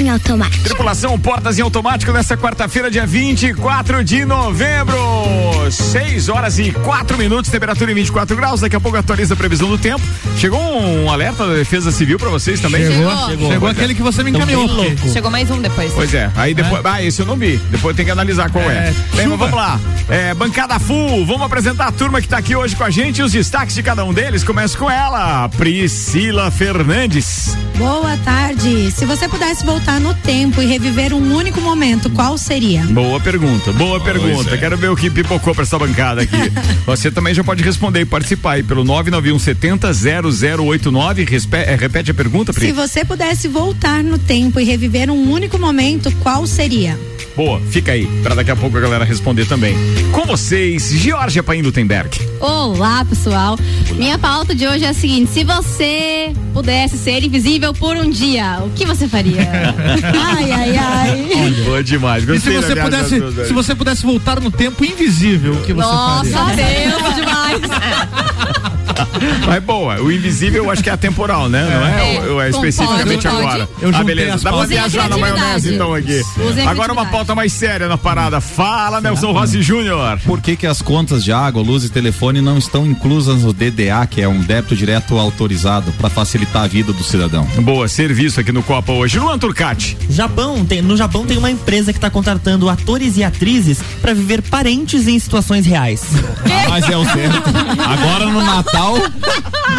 Portas em automático. Tripulação Portas em Automático nessa quarta-feira, dia 24 de novembro. 6 horas e 4 minutos, temperatura em 24 graus. Daqui a pouco atualiza a previsão do tempo. Chegou um alerta da Defesa Civil pra vocês também? Chegou. Chegou, Chegou aquele que você me encaminhou. Chegou mais um depois. Pois é, aí depois. Ah, esse eu não vi. Depois tem que analisar qual é. É, Bem, vamos lá. É, bancada full, vamos apresentar a turma que tá aqui hoje com a gente. Os destaques de cada um deles. Começa com ela, Priscila Fernandes. Boa tarde. Se você pudesse voltar no tempo e reviver um único momento, qual seria? Boa pergunta, boa pergunta. Quero ver o que pipocou pra essa bancada aqui. Você também já pode responder e participar aí pelo 991 70 0089. Respe- é, repete a pergunta, Pri. Se você pudesse voltar no tempo e reviver um único momento, qual seria? Boa, fica aí, pra daqui a pouco a galera responder também. Com vocês, Georgia Paim Lutemberg. Olá, pessoal. Minha pauta de hoje é a seguinte: se você pudesse ser invisível por um dia, o que você faria? Ai, ai, ai. Boa demais. E se você pudesse, se você pudesse voltar no tempo invisível, o que você Nossa, faria? Deus, demais. Mas boa, o invisível eu acho que é atemporal, né? Não é, É, é concordo, especificamente pode. agora. Eu ah, beleza. Dá pra viajar na maionese então aqui. Agora uma pauta mais séria na parada. Fala, Nelson Rossi Júnior. Por que, que as contas de água, luz e telefone não estão inclusas no DDA, que é um débito direto autorizado, para facilitar a vida do cidadão? Boa, serviço aqui no Copa hoje. Luan Turcati. Japão tem, no Japão tem uma empresa que está contratando atores e atrizes para viver parentes em situações reais. Mas é o certo. Agora no Natal,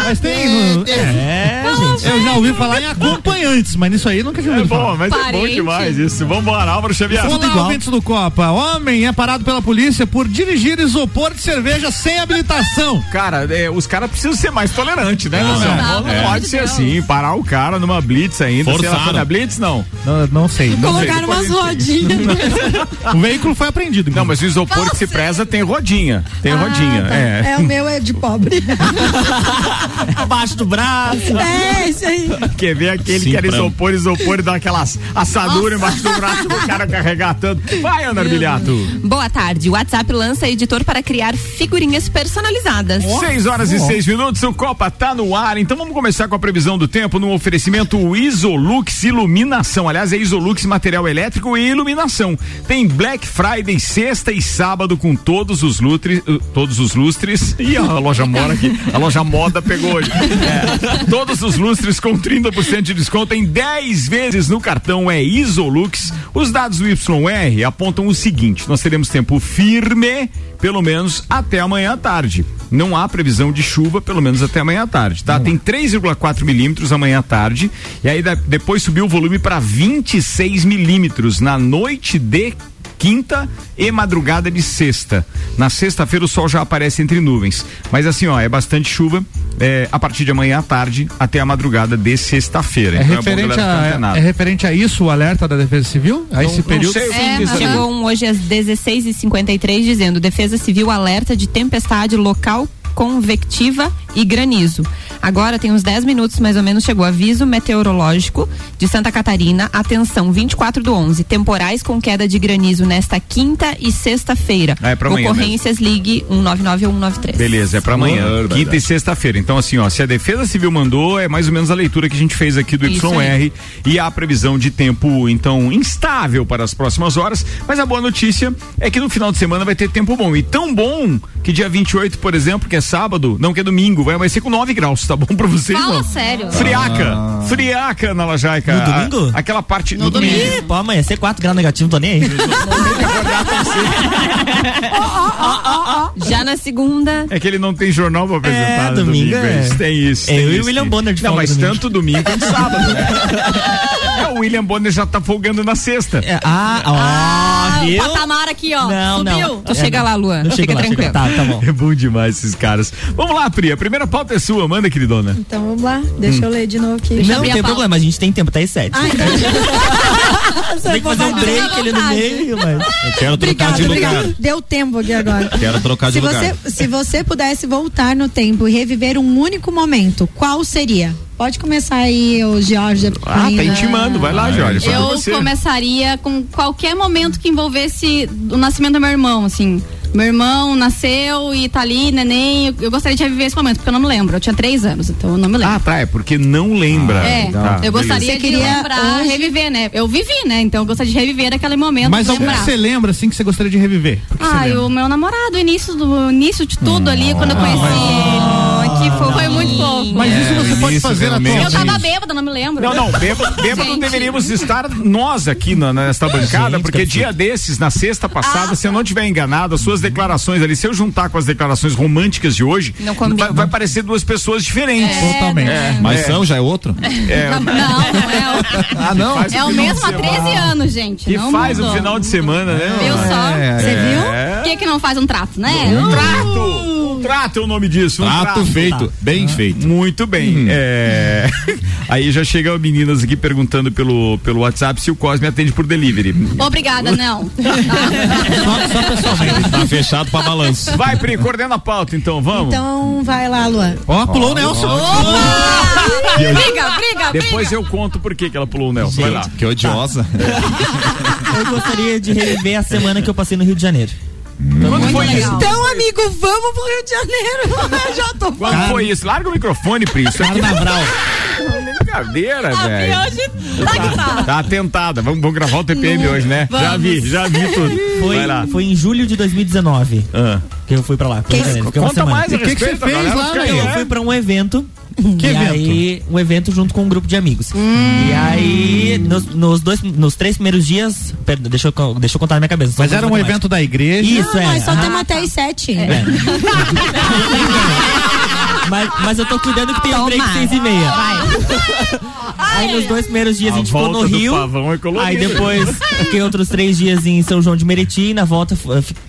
Mas tem. no- É, gente. eu já ouvi falar em acompanhantes, mas nisso aí nunca tinha É ouvido bom, falar. mas é bom Parente. demais isso. Vambora, Álvaro Xavier. Olá, ouvintes do Copa. Homem é parado pela polícia por dirigir isopor de cerveja sem habilitação. Cara, é, os caras precisam ser mais tolerantes, né, Nelson? é. Não, Pelo amor pode de ser Deus. assim, parar o cara numa blitz ainda. Se ela na blitz, não. Não, não sei. Não, sei. Colocaram umas rodinhas. O veículo foi apreendido. Não, mas o isopor que se preza tem rodinha. Tem rodinha, Ah, tá. é. É, o meu é de pobre. Abaixo do braço. é, isso aí. Quer ver aquele Sim, que era pra- isopor, isopor e dá aquela assadura embaixo do braço do cara carregar tanto. Vai, Ana Armiliato. Boa tarde. O WhatsApp lança editor para criar figurinhas personalizadas. Seis horas e seis minutos, o Copa tá no ar. Então vamos começar com a previsão do tempo no oferecimento Isolux Iluminação. Aliás, é Isolux Material Elétrico e Iluminação. Tem Black Friday, sexta e sábado com todos os lustres. uh, todos os lustres. E a loja mora aqui. A loja moda pegou hoje. É, todos os lustres com 30% de desconto em 10 vezes no cartão é Isolux. Os dados do YR apontam o seguinte: nós teremos tempo firme, pelo menos até amanhã à tarde. Não há previsão de chuva, pelo menos até amanhã à tarde, tá? Tem 3,4 milímetros amanhã à tarde. E aí da- depois subiu o volume para 26 milímetros na noite de quinta e madrugada de sexta. Na sexta-feira o sol já aparece entre nuvens. Mas assim, ó, é bastante chuva é, a partir de amanhã à tarde até a madrugada de sexta-feira. É Então referente, bom galera ficar a, é referente a isso o alerta da Defesa Civil? A esse não período? sei É, chegou um hoje às 16h53 dizendo: Defesa Civil alerta de tempestade local convectiva e granizo. Agora tem uns 10 minutos mais ou menos chegou aviso meteorológico de Santa Catarina. Atenção, 24 do 11. Temporais com queda de granizo nesta quinta e sexta-feira. Ah, é pra amanhã Ocorrências ligue 199 ou 193. Beleza, é pra amanhã, Boa, quinta e sexta-feira. Então, assim, ó, se a Defesa Civil mandou, é mais ou menos a leitura que a gente fez aqui do Isso YR e há previsão de tempo, então, instável para as próximas horas. Mas a boa notícia é que no final de semana vai ter tempo bom. E tão bom que dia 28, por exemplo, que é sábado, não que é domingo, vai amanhecer com 9 graus, tá bom pra vocês? Fala não? sério. Friaca, friaca na Lajaica. No domingo? A- aquela parte No domingo. Ih, pô, amanhecer 4 graus negativo, não tô nem aí. Já na segunda. É que ele não tem jornal pra apresentar. É, no domingo é. Isso, Tem isso. É, tem eu e o isso, William Bonner de Não, mas domingo. tanto domingo quanto sábado. né? É, o William Bonner já tá folgando na sexta. É, ah, ó, Ah, o patamar aqui, ó. Não, Subiu. não. Tu chega lá, Luan. Fica lá, tranquilo. Tá, tá bom. É bom demais esses caras. Vamos lá, Pri. A primeira pauta é sua. Manda, queridona. Então vamos lá, deixa eu ler de novo aqui. Não abrir a tem problema, a gente tem tempo 7. Ah, então. Tem que fazer um break ali no meio, mas. Eu quero trocar de lugar. obrigado. Deu tempo aqui agora. Quero trocar de se lugar. Você, se você pudesse voltar no tempo e reviver um único momento, qual seria? Pode começar aí, o Jorge. Ah, tá intimando. Vai lá, Jorge. Eu começaria com qualquer momento que envolvesse o nascimento do meu irmão, assim. Meu irmão nasceu e tá ali, neném. Eu, eu gostaria de reviver esse momento, porque eu não me lembro. Eu tinha três anos, então eu não me lembro. Ah, tá. É porque não lembra. é, Tá, eu gostaria Você de queria lembrar, hoje- reviver, né? Eu vivi, né? Então eu gostaria de reviver aquele momento. Mas algum que você lembra, assim, que você gostaria de reviver? Ah, o meu namorado, o início, do, início de tudo ali, quando eu conheci. que fofo. Muito fofo. Mas isso você pode início, fazer na realmente. eu tua tava bêbada, não me lembro. Não, não, bêbado, bêbado deveríamos estar nós aqui na, nesta bancada, Gente, porque que dia desses, na sexta passada, Ah. se eu não tiver enganado, as suas declarações ali, se eu juntar com as declarações românticas de hoje, vai, vai parecer duas pessoas diferentes. Totalmente. Mas É. são, já é outro? É, Não, não é o, Ah, não. é o mesmo há 13 semana. anos, gente. Que não faz mudou. o final de semana, né? Viu só? Você viu? É. Por que, que não faz um trato, né? Um trato! Trato é o nome disso. Um Trato feito, bem feito. Muito bem. É... Aí já chegam meninas aqui perguntando pelo, pelo WhatsApp se o Cosme atende por delivery. Obrigada, não. Só, só pessoalmente. Tá fechado pra balanço. Vai, Pri, coordena a pauta então, vamos? Então vai lá, Luan. Ó, pulou o Nelson. briga, briga, Depois eu conto por que que ela pulou o Nelson. Vai lá. Que odiosa. Eu gostaria de reviver a semana que eu passei no Rio de Janeiro. Quando foi isso? legal. Então, amigo, vamos pro Rio de Janeiro. Já tô Quando foi isso? Larga o microfone, Pri. Isso aqui Carnaval. é brincadeira, velho. Hoje tá que tá. Tá atentada. Vamos, vamos gravar o TPM hoje, né? Já Vamos. vi, já vi tudo. Foi, Vai lá. foi em julho de 2019 Ah. que eu fui pra lá. uma Conta mais E que que você fez lá, né? Eu fui pra um evento. Que e evento? aí, um evento junto com um grupo de amigos. Hum. E aí, nos, nos dois, nos três primeiros dias, perdão, deixa eu, deixa eu contar na minha cabeça. Mas era um matemática. evento da igreja. Isso, é. Nós só aham. temos até as sete. Mas, mas eu tô cuidando que tem um break Toma. seis e meia. Aí nos dois primeiros dias a, A gente ficou no Rio. pavão é. Aí depois fiquei outros três dias em São João de Meriti. Na volta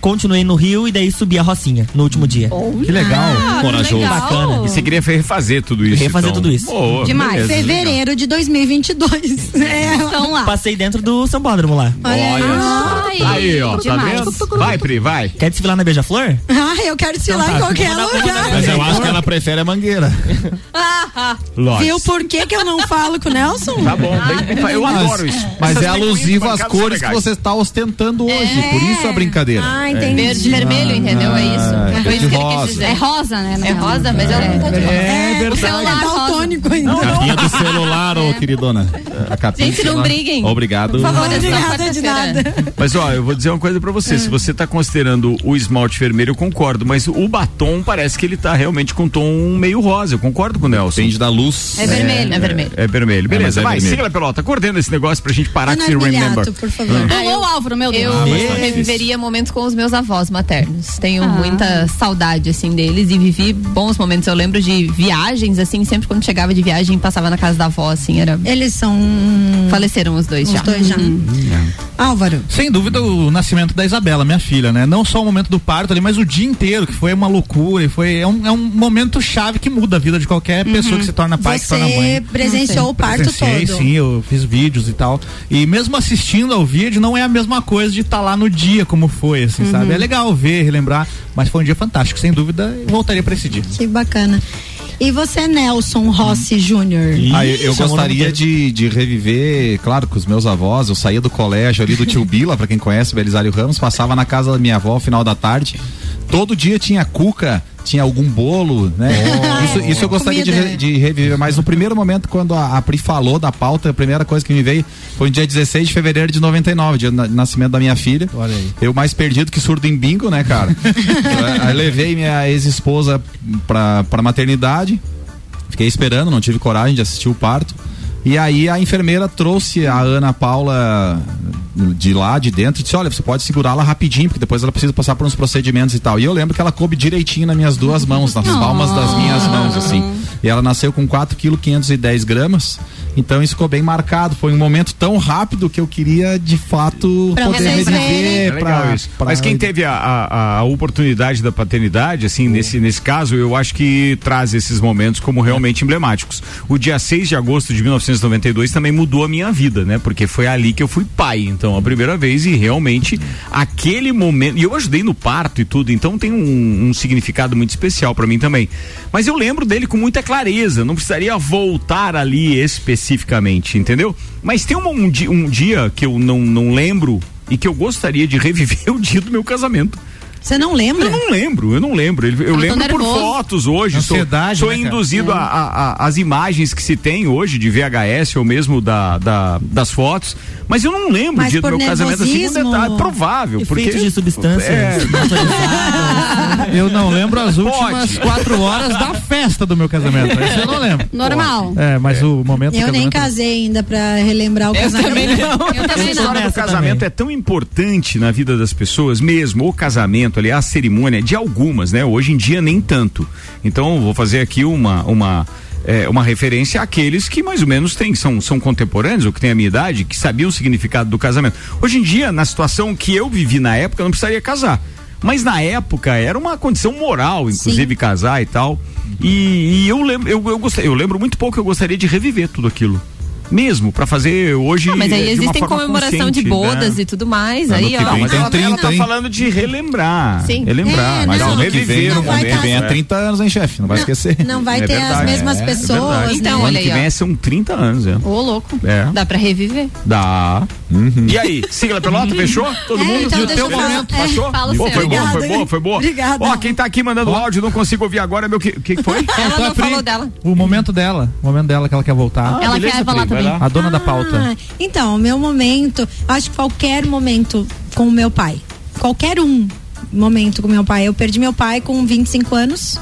continuei no Rio e daí subi a Rocinha no último dia. Que legal. Ah, que Corajoso. legal. Bacana. E você queria refazer tudo isso? Refazer então. tudo isso. Boa, Demais. beleza, Fevereiro de 2022. É. Então lá. Passei dentro do Sambódromo lá. legal. Olha só. Ai, Aí, ó, tá demais. vendo? Vai, Pri, vai. Quer desfilar na Beija-Flor? Ah, eu quero desfilar Então em tá, qualquer vamos dar- lugar. Mas eu acho que ela prefere a mangueira. Lógico. Viu por que, que eu não falo com o Nelson? Tá bom, bem- eu adoro isso. Mas Essas é alusivo às cores que você está ostentando hoje. Por isso a brincadeira. Ah, entendi. Verde e vermelho, entendeu? É isso. Ah, Foi isso que ele quis dizer. É rosa, né? É rosa, mas ela não tá de rosa. É, verdade. o celular Rosa. daltônico ainda. Capinha do celular, ô queridona. A capinha Gente, não briguem. Obrigado. Por favor, é Obrigada de nada. Mas ó, eu vou dizer uma coisa pra você. Se você tá considerando o esmalte vermelho, eu concordo. Mas o batom parece que ele tá realmente com um tom meio rosa. Eu concordo com o Nelson. Depende da luz. É vermelho. É vermelho. É vermelho. Beleza, mas é vai, vermelho. siga pelota. Coordena esse negócio pra gente parar com esse Ana remember. Por favor. Pulou o Álvaro, meu Deus. Eu mas tá reviveria momentos com os meus avós maternos. Tenho Ah. muita saudade, assim, deles e vivi bons momentos. Eu lembro de viagens, assim, sempre quando chegava de viagem, passava na casa da avó, assim, era. Eles são. Faleceram os dois Os já. dois já. Álvaro. Sem dúvida o nascimento da Isabela, minha filha, né? Não só o momento do parto ali, mas o dia inteiro, que foi uma loucura. E foi, é, um, é um momento chave que muda a vida de qualquer pessoa que se torna pai, que se torna Você mãe. presenciou o parto Presenciei, todo. sim, eu fiz vídeos e tal. E mesmo assistindo ao vídeo, não é a mesma coisa de estar lá no dia como foi, assim, sabe? É legal ver, relembrar, mas foi um dia fantástico, sem dúvida, eu voltaria pra esse dia. Que bacana. E você, Nelson Rossi Júnior? Ah, eu, eu no gostaria de, de reviver, claro, com os meus avós. Eu saía do colégio ali do tio Bila, pra quem conhece, Belisário Ramos, passava na casa da minha avó ao final da tarde. Todo dia tinha cuca, tinha algum bolo, né? Isso, isso eu gostaria de, re- de reviver. Mas no primeiro momento, quando a, a Pri falou da pauta, a primeira coisa que me veio foi no dia 16 de fevereiro de 99, dia do na- nascimento da minha filha. Olha aí. Eu mais perdido que surdo em bingo, né, cara? Eu, aí levei minha ex-esposa pra, pra maternidade. Fiquei esperando, não tive coragem de assistir o parto. E aí a enfermeira trouxe a Ana Paula de lá, de dentro, e disse: Olha, você pode segurá-la rapidinho, porque depois ela precisa passar por uns procedimentos e tal. E eu lembro que ela coube direitinho nas minhas duas mãos, nas palmas das minhas mãos, assim. E ela nasceu com 4 kg 510 gramas. Então isso ficou bem marcado. Foi um momento tão rápido que eu queria de fato Pra poder reviver. É pra- isso. pra- Mas quem teve a, a, a oportunidade da paternidade, assim, nesse, nesse caso, eu acho que traz esses momentos como realmente emblemáticos. O dia 6 de agosto de 1992 também mudou a minha vida, né? Porque foi ali que eu fui pai, então, a primeira vez, e realmente aquele momento. E eu ajudei no parto e tudo, então tem um, um significado muito especial pra mim também. Mas eu lembro dele com muita clareza, não precisaria voltar ali especificamente, entendeu? Mas tem um, di- um dia que eu não, não lembro e que eu gostaria de reviver o dia do meu casamento. Você não lembra? Eu não lembro, eu não lembro. Eu Ah, lembro por fotos hoje. Sou, Ansiedade, sou né, cara? induzido a, a- a- às imagens que se tem hoje de VHS ou mesmo da, da- das fotos. Mas eu não lembro o Mas dia do meu casamento assim, um detalhe provável. Efeitos porque de substâncias É. autorizadas. Eu não lembro as últimas Pode. quatro horas da festa do meu casamento. Isso eu não lembro. Normal. É, mas o momento Eu nem casei ainda pra relembrar o casamento. Eu Essa também não. história do casamento também. é tão importante na vida das pessoas, mesmo o casamento, ali, a cerimônia de algumas, né? Hoje em dia nem tanto. Então vou fazer aqui uma uma é, uma referência àqueles que mais ou menos têm, são, são contemporâneos ou que têm a minha idade, que sabiam o significado do casamento. Hoje em dia, na situação que eu vivi na época, eu não precisaria casar. Mas na época era uma condição moral, inclusive casar e tal. E, e eu lembro, eu, eu, gostei, eu lembro muito pouco, eu gostaria de reviver tudo aquilo. Mesmo, pra fazer hoje. Ah, mas aí de uma existem forma comemoração de consciente, bodas né? e tudo mais. Ano aí, ó. vem Mas tem ela, 30, ela tá hein? falando de relembrar. Sim. Relembrar, É, mas não, não, ano que reviver vem, o não vai ano que momento. vem é é. 30 anos, hein, chefe? Não vai esquecer. Não vai É ter verdade, as mesmas é, é pessoas. Então, o né? olha ano que aí, vem são 30 anos, é. Ô, louco. É. Dá pra reviver. Dá. E aí, sigla pelota, fechou? Todo É, mundo? então E o teu momento? É, fala Pô, o foi seu. boa, foi boa, foi boa. obrigada. Ó, quem tá aqui mandando áudio, não consigo ouvir agora, meu que, que que foi? Ela não Pri, falou dela. O momento dela. O momento dela que ela quer voltar. Ela beleza, quer falar também. A dona da pauta. Ah, então, meu momento, acho que qualquer momento com o meu pai. Qualquer um momento com meu pai. Eu perdi meu pai com 25 anos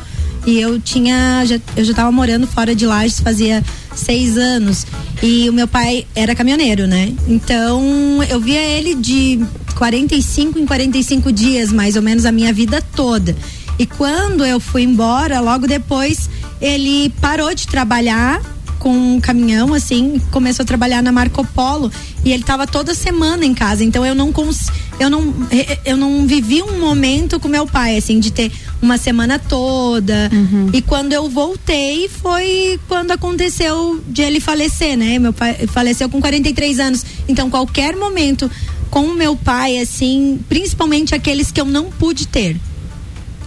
e eu tinha. Já, eu já tava morando fora de Lages fazia seis anos. E o meu pai era caminhoneiro, né? Então eu via ele de 45 em 45 dias, mais ou menos, a minha vida toda. E quando eu fui embora, logo depois, ele parou de trabalhar com um caminhão, assim, começou a trabalhar na Marco Polo e ele tava toda semana em casa. Então eu não cons eu não eu não vivi um momento com meu pai, assim, de ter uma semana toda. E quando eu voltei foi quando aconteceu de ele falecer, né? Meu pai faleceu com 43 anos. Então qualquer momento com o meu pai, assim, principalmente aqueles que eu não pude ter.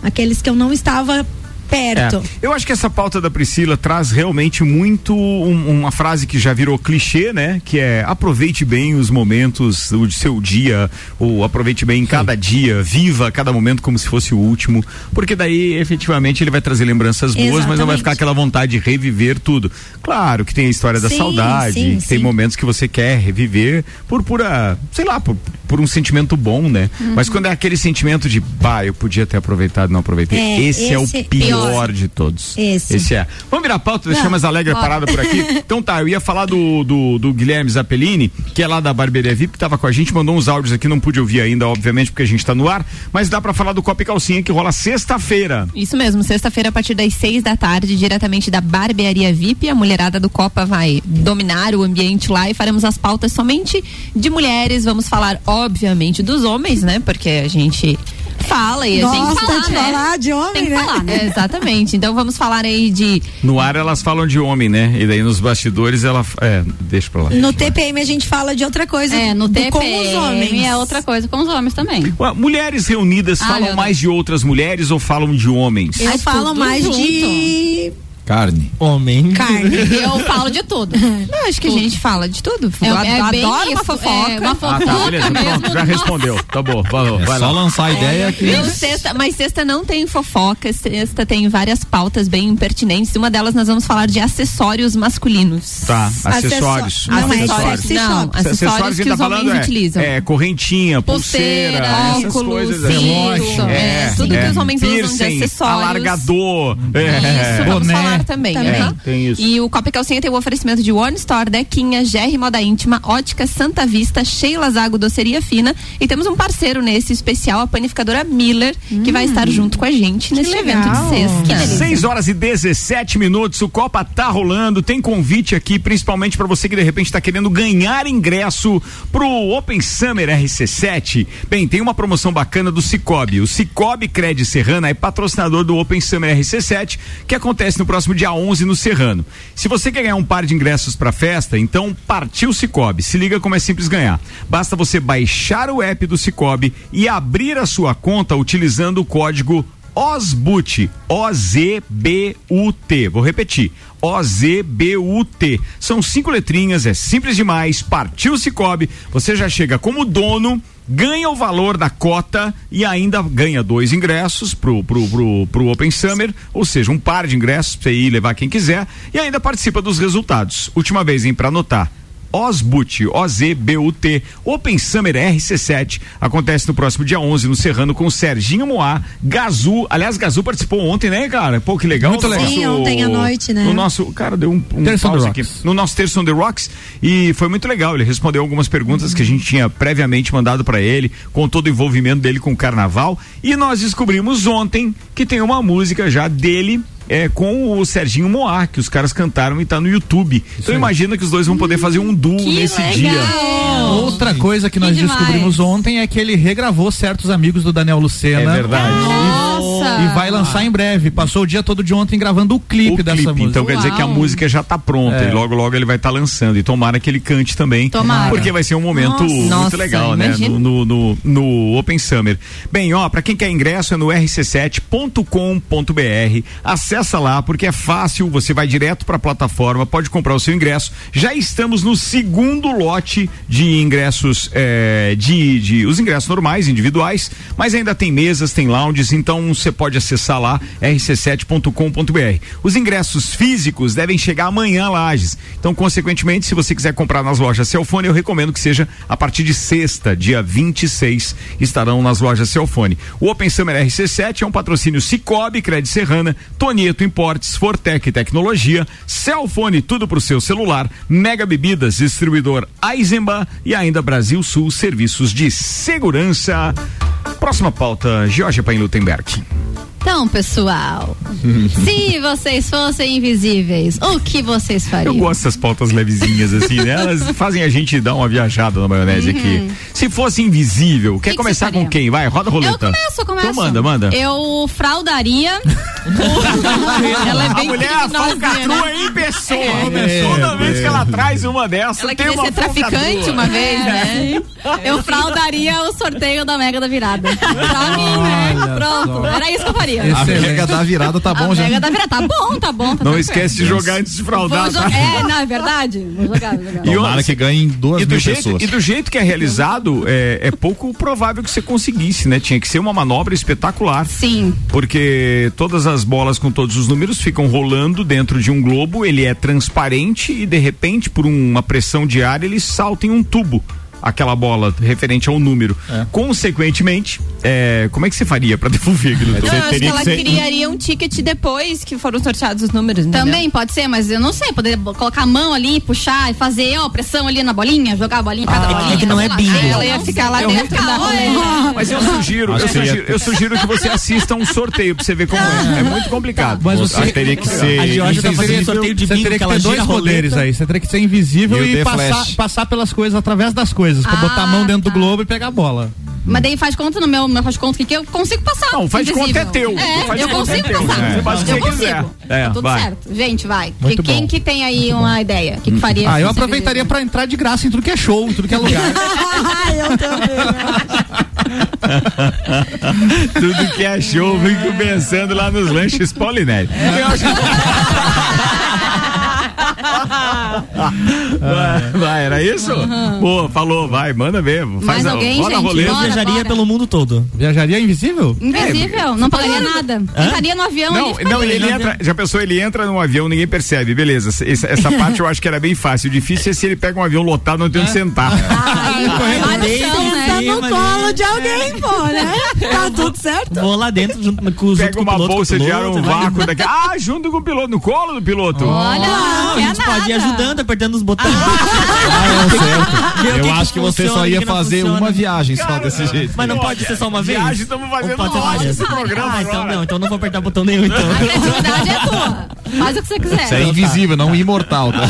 Aqueles que eu não estava perto. É. Eu acho que essa pauta da Priscila traz realmente muito um- uma frase que já virou clichê, né? Que é aproveite bem os momentos do seu dia, ou aproveite bem cada dia, viva cada momento como se fosse o último, porque daí efetivamente ele vai trazer lembranças boas, mas não vai Exatamente. ficar aquela vontade de reviver tudo. Claro que tem a história da Sim, saudade, sim, que tem sim. momentos que você quer reviver por pura, sei lá, por, por um sentimento bom, né? Uhum. Mas quando é aquele sentimento de, bah, eu podia ter aproveitado e não aproveitei, É, esse, é o esse- pior pior. de todos. Esse. é. Vamos virar a pauta, deixar mais alegre a parada por aqui. Então tá, eu ia falar do, do, do Guilherme Zappellini, que é lá da Barbearia VIP, que tava com a gente, mandou uns áudios aqui, não pude ouvir ainda, obviamente, porque a gente tá no ar, mas dá pra falar do Copa e Calcinha, que rola sexta-feira. Isso mesmo, sexta-feira a partir das seis da tarde, diretamente da Barbearia VIP, a mulherada do Copa vai dominar o ambiente lá e faremos as pautas somente de mulheres. Vamos falar, obviamente, dos homens, né? Porque a gente fala e a gente Gosta fala, de né? falar de homem, Tem que né? falar, né? Exatamente. Então vamos falar aí de No ar elas falam de homem, né? E daí nos bastidores ela. É, deixa pra lá. No TPM a gente fala de outra coisa. É, no TPM com os homens. é outra coisa com os homens também. Ué, Mulheres reunidas Ah, falam mais de outras mulheres ou falam de homens? Eu Ai, falo mais junto. de Carne. Homem. carne. Eu falo de tudo. Não, acho que a gente fala de tudo. É- eu é adoro bem uma isso, fofoca. é, uma Ah, fofoca tá, beleza, pronto, já respondeu. Tá bom, vai, É vai só lá. lançar a ideia que. Não, sexta, mas sexta não tem fofoca, sexta tem várias pautas bem impertinentes. Uma delas nós vamos falar de acessórios masculinos. Tá, acessórios. Não é acessórios, não, acessórios que que tá os falando homens é, utilizam. é correntinha, pulseira, Pulseira, essas óculos, coisas. sim, é. isso, é, tudo que os homens usam de acessórios. Alargador. Isso, é. vamos Boné. falar celular também. Também. aham. Tem isso. E o Copa Calcinha tem o oferecimento de One Store, Dequinha, GR Moda Íntima, Ótica Santa Vista, Sheila Zago Doceria Fina e temos um parceiro nesse especial, a panificadora Miller, que vai estar junto com a gente nesse evento de legal. sexta. 6 horas e 17 minutos, o Copa tá rolando. Tem convite aqui, principalmente para você que de repente está querendo ganhar ingresso pro Open Summer RC7. Bem, tem uma promoção bacana do Cicobi. O Cicobi Cred Serrana é patrocinador do Open Summer RC7, que acontece no próximo dia 11 no Serrano. Se você quer ganhar um par de ingressos para festa, então partiu Cicobi. Se liga como é simples ganhar. Basta você baixar o app do Cicobi e abrir a sua conta utilizando o código OZBUT, O-Z-B-U-T. Vou repetir. O-Z-B-U-T. São cinco letrinhas, é simples demais. Partiu Cicobi, você já chega como dono, ganha o valor da cota e ainda ganha dois ingressos pro, pro, pro, pro Open Summer, ou seja, um par de ingressos pra você ir levar quem quiser e ainda participa dos resultados. Última vez, hein, pra anotar. Osbut, O-Z-B-U-T, Open Summer RC7, acontece no próximo dia 11 no Serrano com o Serginho Moá, Gazu, aliás, Gazu participou ontem, né, cara? Pô, que legal. Muito legal. Sim, ontem à noite, né? No nosso, cara, deu um, um pause aqui. Rocks. No nosso Terça on the Rocks e foi muito legal, ele respondeu algumas perguntas que a gente tinha previamente mandado pra ele, com todo o envolvimento dele com o carnaval e nós descobrimos ontem que tem uma música já dele é, com o Serginho Moá, que os caras cantaram e tá no YouTube. então aí. imagina que os dois vão poder fazer um duo Que nesse legal. dia. Outra coisa que Que nós demais. descobrimos ontem é que ele regravou certos amigos do Daniel Lucena. É verdade. Nossa! E vai lançar em breve. Passou o dia todo de ontem gravando o clipe o dessa clipe, música. então quer dizer que a música já tá pronta É. e logo logo ele vai estar lançando e tomara que ele cante também, Tomara. porque vai ser um momento Nossa. muito Nossa, legal, né, imagina. no, no, no, no Open Summer. Bem, ó, pra quem quer ingresso é no rc7.com.br, acessa lá porque é fácil, você vai direto pra plataforma, pode comprar o seu ingresso. Já estamos no segundo lote de ingressos, é, de, de os ingressos normais, individuais, mas ainda tem mesas, tem lounges, então você pode acessar lá rc7.com.br. Os ingressos físicos devem chegar amanhã, Lages. Então, consequentemente, se você quiser comprar nas lojas Celfone, eu recomendo que seja a partir de sexta, dia 26, estarão nas lojas Celfone. O Open Summer RC7 é um patrocínio Cicobi, Cred Serrana, Tonieto Importes, Fortec Tecnologia, Celfone, tudo pro seu celular, Mega Bebidas, distribuidor Eisenbahn e ainda Brasil Sul Serviços de Segurança. Próxima pauta, Georgia Paim Lutemberg. Então, pessoal, se vocês fossem invisíveis, o que vocês fariam? Eu gosto dessas pautas levezinhas assim, né? Elas fazem a gente dar uma viajada na maionese aqui. Se fosse invisível, quer que começar com quem? Vai, roda a Eu roleta. começo, eu começo. Então manda, manda. Eu fraudaria. Ela é A bem mulher é a criminosinha, falcatrua né? em pessoa. É, Toda é, vez que ela traz uma dessa, Ela tem queria uma ser traficante uma vez, né? Eu fraudaria o sorteio da Mega da Virada. Pra mim, né? Pronto. Era isso que eu faria. A Excelente. mega da virada tá A bom já. Mega da Virada. Tá bom, tá bom. Tá Não esquece de jogar antes de fraudar, tá? É, não, é verdade. Vou jogar, vou jogar. E Tomara que ganhem duas E do, mil jeito, pessoas. e do jeito que é realizado, é, é pouco provável que você conseguisse, né? Tinha que ser uma manobra espetacular. Sim. Porque todas as bolas com todos os números ficam rolando dentro de um globo, ele é transparente e de repente, por uma pressão de ar, ele salta em um tubo. Aquela bola referente ao número. Consequentemente, é, como é que você faria pra devolver aquilo? Não, eu acho que ela ser- criaria um ticket depois que foram sorteados os números, entendeu? Também pode ser, mas eu não sei. Poder colocar a mão ali, puxar e fazer, ó, pressão ali na bolinha, jogar a bolinha em cada bolinha. é que não é bingo. Ela ia ficar lá Eu dentro vou da. "Oi". Mas eu sugiro, eu que sugiro, eu sugiro que você assista um sorteio pra você ver como é. É muito complicado. Mas você- Acho que teria que ser. A Georgia tá fazendo invisível. sorteio de Você bingo, teria que que ela ter dois poderes aí. Você teria que ser invisível E e, passar, passar pelas coisas através das coisas. Pra Ah, botar a mão dentro do tá. globo e pegar a bola. Mas daí faz conta no meu, meu faz conta que eu consigo passar. Não, faz de conta é teu. É, eu é consigo teu. passar. É, faz o que eu você quiser. consigo. É, Tá tudo vai. certo. Gente, vai. Que- Muito quem bom. que tem aí uma ideia? O que, que faria? Ah, eu aproveitaria invisível? pra entrar de graça em tudo que é show, em tudo que é lugar. eu também. Tudo que é show, fico pensando lá nos lanches Paulinelli. Eu acho que- vai, vai, era isso? Boa, falou, vai, manda ver. Faz Mais a, alguém, roda a gente? roleta. Eu Bora, viajaria bora. pelo mundo todo. Viajaria invisível? Invisível, não pagaria nada. Entraria no avião Não, ali. não, ele entra, já pensou, ele entra num avião, ninguém percebe, beleza. Essa, essa parte eu acho que era bem fácil. O difícil é se ele pega um avião lotado, não tem onde sentar. Ai, vai no chão, né? Tá no colo de alguém, pô, né? Tá tudo certo? Vou lá dentro junto com os Pega uma bolsa de ar, um vácuo daqui. Ah, junto com o piloto, no colo do piloto. Olha, A gente quer pode ir nada. ajudando, apertando os botões. O Eu que acho que você só ia que fazer funciona. uma viagem só desse jeito. Mas não pode ser só uma vez? Viagem, estamos fazendo pode esse programa Ah, então não, então não vou apertar botão nenhum, então. A é tua. Faz o que você quiser. Você é invisível, não imortal. Tá?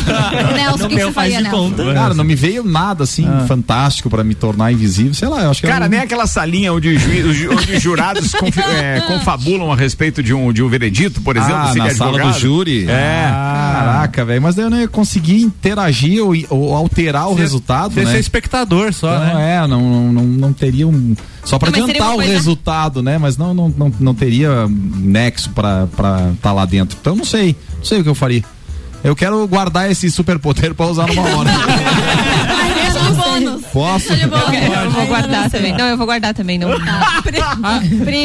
Nelson, o que, meu você faz faria, de Nelson? conta. Cara, não me veio nada assim fantástico pra me tornar invisível. Sei lá, eu acho que Cara, era um- nem aquela salinha onde, ju- onde os jurados confi- é, confabulam a respeito de um, de um veredito, por exemplo, ah, na é sala do júri. É. Caraca, velho. Mas daí eu não ia conseguir interagir ou, ou alterar o resultado, Você né? ser espectador só, Então, né? é, não, não, não, não teria um. Só seria adiantar o coisa- resultado, né? Mas não, não, não, não teria nexo pra estar tá lá dentro. Então não sei. Não sei o que eu faria. Eu quero guardar esse superpoder pra usar numa hora. De bônus. Posso? Bônus. Eu vou guardar também. Não, eu vou guardar também. Não. Pri,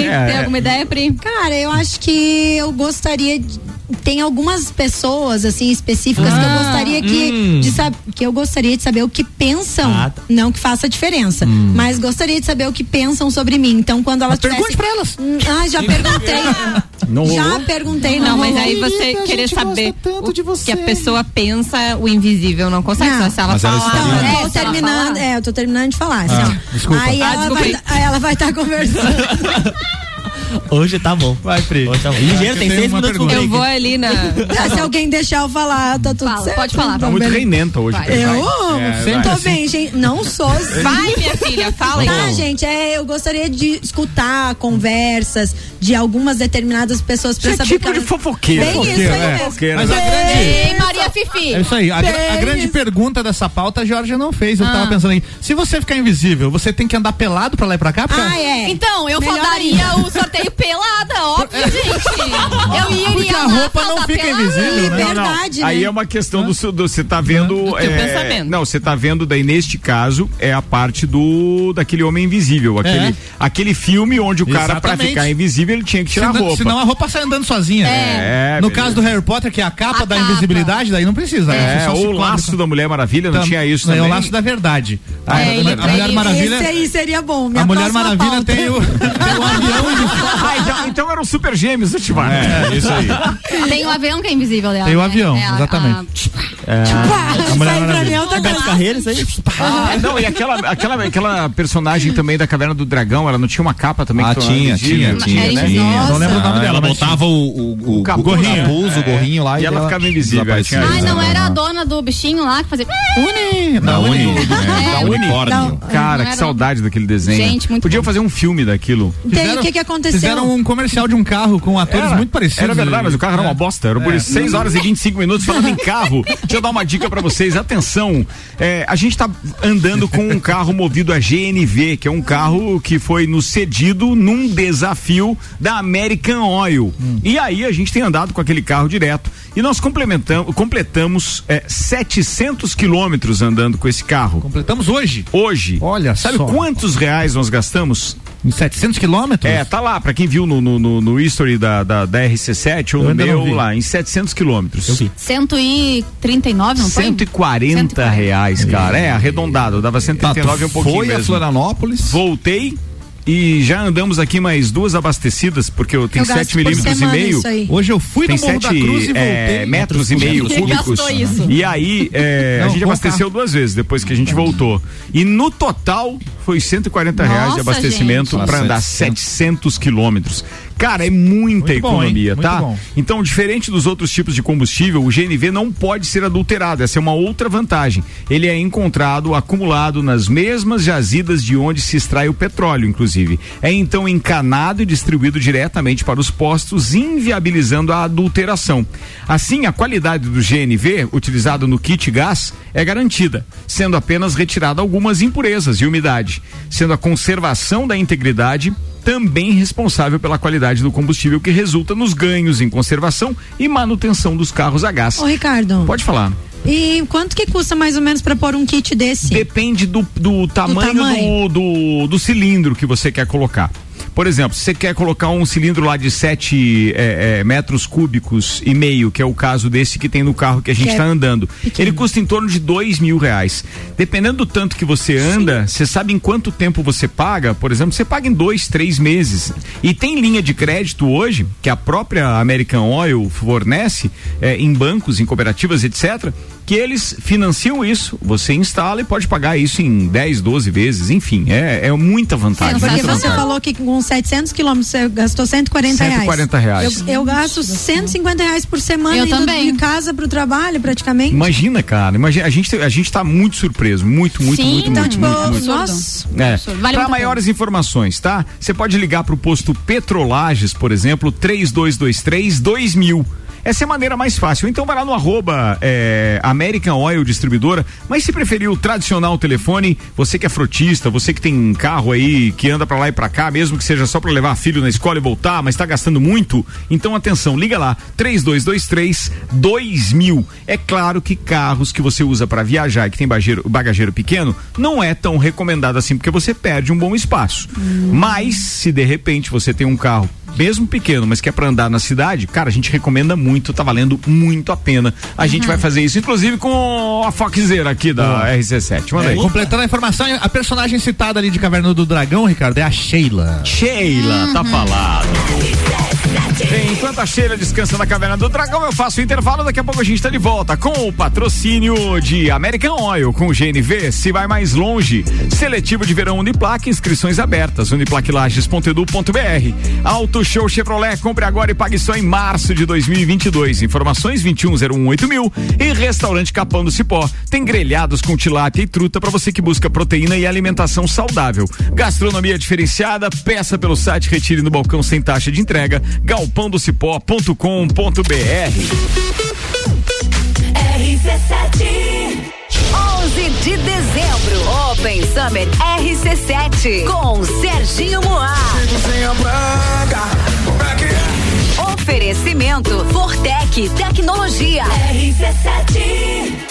É, tem é. alguma ideia, Pri? Cara, eu acho que eu gostaria de, tem algumas pessoas assim específicas que eu gostaria que de sab, que eu gostaria de saber o que pensam, Ah, tá. não que faça diferença, mas gostaria de saber o que pensam sobre mim. Então quando elas Pergunte tivessem pra elas. Hum, Ah, já perguntei. Não já rolou? perguntei, Não, não, mas rolou. aí você a querer saber o de você. que a pessoa pensa, o invisível não consegue. Não. Só se ela Mas ela falar. estaria- Não, É, eu ela terminando, falar. é, eu tô terminando de falar, assim, ó. desculpa. Aí Ah, ela, desculpa vai, aí. aí ela vai estar conversando. Hoje tá bom. Vai, Pri. Hoje tá bom. Ligeiro, tem seis minutos break. Eu vou ali na. Ah, Se alguém deixar eu falar, tá tudo Fala, certo. pode falar. Tá Então, muito beleza. reinenta hoje. Vai. Eu É, sempre vai. tô bem, gente. Não sou. Vai, minha filha, fala aí. Tá, gente, é, eu gostaria de escutar conversas de algumas determinadas pessoas pra é saber tipo de fofoqueira. Bem isso Fofoqueira, aí é. mesmo. Fofoqueira, Mas né? a grande. Ei, Maria Fifi. É isso aí. A, gra- a Bem grande pergunta dessa pauta a Georgia não fez. Eu Ah. tava pensando aí. Se você ficar invisível, você tem que andar pelado pra lá e pra cá? Porque- Ah, é. Então, eu Melhor daria o sorteio pelada, óbvio, gente. Eu iria Porque a roupa não fica pelada. invisível, né? Não, não. Aí né? é uma questão do seu- do você tá vendo Do teu é, pensamento. não você tá vendo daí neste caso é a parte do daquele homem invisível aquele É. aquele filme onde o cara pra Exatamente. ficar invisível ele tinha que tirar a roupa senão a roupa sai andando sozinha. É, no beleza. caso do Harry Potter, que é a capa A da capa. invisibilidade, daí não precisa. né? é, ou o cobre laço da Mulher Maravilha não tinha isso também É o laço da verdade. Ah, a, é, a- ele- a Mulher ele- Maravilha. Esse aí seria bom. Minha A Mulher Maravilha pauta. tem o, tem o avião invisível. ah, então, então eram super gêmeos Ativar É, isso aí. Tem o avião que é invisível dela. Tem o né? avião, É a- exatamente. Pá, isso Mulher aí pra Maravilha. mim é outra Beto coisa. Carreira, isso aí. Ah, não, e aquela, aquela, aquela personagem também da Caverna do Dragão, ela não tinha uma capa também? Ah, tinha, tinha, tinha, Era tinha. Não lembro o nome Ah, dela, ela botava o, o, o, gorrinho. capuz, o gorrinho lá E ela ficava invisível, isso. não era a dona do bichinho lá que fazia. Uni, Da não, Uni. É, Da Uni. Unicórnio. Cara, Não que saudade daquele desenho. Gente, muito Podia bom. fazer um filme daquilo. Tem, o que que aconteceu? Fizeram um comercial de um carro com atores Era, muito parecidos. Era verdade, mas o carro era uma É. bosta. Era por isso 6 horas e 25 minutos falando em carro. Deixa eu dar uma dica pra vocês. Atenção, é, a gente tá andando com um carro movido a GNV, que é um carro que foi nos cedido num desafio da American Oil. E aí a gente tem andado com aquele carro direto. E nós complementamos, completamos é, 700 quilômetros andando com esse carro. Completamos hoje. Hoje. Olha Sabe só. quantos reais nós gastamos? Em 700 quilômetros? É, tá lá, pra quem viu no, no, no, no history da, da, da RC7 ou Eu no meu lá, em 700 quilômetros. Eu vi. 139, não foi? 140 140. reais, cara. É, arredondado, dava Tá, 139 e um pouquinho foi a mesmo. Florianópolis. Voltei e já andamos aqui mais duas abastecidas, porque eu tenho Eu gasto 7 por milímetros e meio. Hoje eu fui Tem no Morro da 7 Cruz e voltei. metros e meio cúbicos. E aí, é, a Não, gente com abasteceu duas vezes depois que a gente voltou. E no total foi 140 reais de Nossa, abastecimento gente. para andar 700. 700 quilômetros. Cara, é muita Muito economia, tá? bom. Então, diferente dos outros tipos de combustível, o GNV não pode ser adulterado. Essa é uma outra vantagem. Ele é encontrado acumulado nas mesmas jazidas de onde se extrai o petróleo, inclusive. É então encanado e distribuído diretamente para os postos, inviabilizando a adulteração. Assim, a qualidade do GNV utilizado no kit gás é garantida, sendo apenas retirada algumas impurezas e umidade, sendo a conservação da integridade também responsável pela qualidade do combustível que resulta nos ganhos em conservação e manutenção dos carros a gás. Ô, Ricardo. Pode falar. E quanto que custa mais ou menos para pôr um kit desse? Depende do, do tamanho, do, tamanho. do, do cilindro que você quer colocar. Por exemplo, se você quer colocar um cilindro lá de 7 metros cúbicos e meio, que é o caso desse que tem no carro que a gente Que é está andando, pequeno. ele custa em torno de dois mil reais. Dependendo do tanto que você anda, você sabe em quanto tempo você paga? Por exemplo, você paga em dois, três meses. E tem linha de crédito hoje, que a própria American Oil fornece eh, em bancos, em cooperativas, etc., que eles financiam isso. Você instala e pode pagar isso em 10, 12 vezes, enfim, é, é muita vantagem. Porque muita você vantagem. falou que com 700 quilômetros você gastou 140 reais. 140 reais. Eu, eu gasto 150 reais por semana Eu indo também. de casa pro trabalho, praticamente. Imagina, cara, imagina, a gente, a gente tá muito surpreso, muito, muito, Sim, muito, então, muito, tipo, muito, muito. nossa. É. Vale Para maiores informações, tá? Você pode ligar para o posto Petrolages, por exemplo, 3223 2000. Essa é a maneira mais fácil. Então vai lá no arroba é, American Oil Distribuidora, mas se preferir o tradicional telefone, você que é frotista, você que tem um carro aí que anda para lá e para cá, mesmo que seja só para levar filho na escola e voltar, mas está gastando muito, então atenção, liga lá, 3223 2000. É claro que carros que você usa para viajar e que tem bagageiro, bagageiro pequeno, não é tão recomendado assim, porque você perde um bom espaço. Mas se de repente você tem um carro mesmo pequeno, mas que é pra andar na cidade, cara, a gente recomenda muito, tá valendo muito a pena. A gente vai fazer isso, inclusive com a Foxeira aqui da RC7. Manda É, aí. completando a informação, a personagem citada ali de Caverna do Dragão, Ricardo, é a Sheila. Sheila, tá falado. Enquanto a Sheila descansa na caverna do dragão, eu faço o intervalo. Daqui a pouco a gente tá de volta com o patrocínio de American Oil com o GNV. Se vai mais longe, seletivo de verão Uniplaque, inscrições abertas. Uniplaquilages.edu.br. Auto Show Chevrolet, compre agora e pague só em março de 2022. Informações 21018000 mil e Restaurante Capão do Cipó. Tem grelhados com tilápia e truta para você que busca proteína e alimentação saudável. Gastronomia diferenciada, peça pelo site, retire no balcão sem taxa de entrega, galpãodocipó.com.br. RC7 11 de dezembro, Open Summer RC7 com Serginho Moá. Oferecimento Fortec Tecnologia. RC7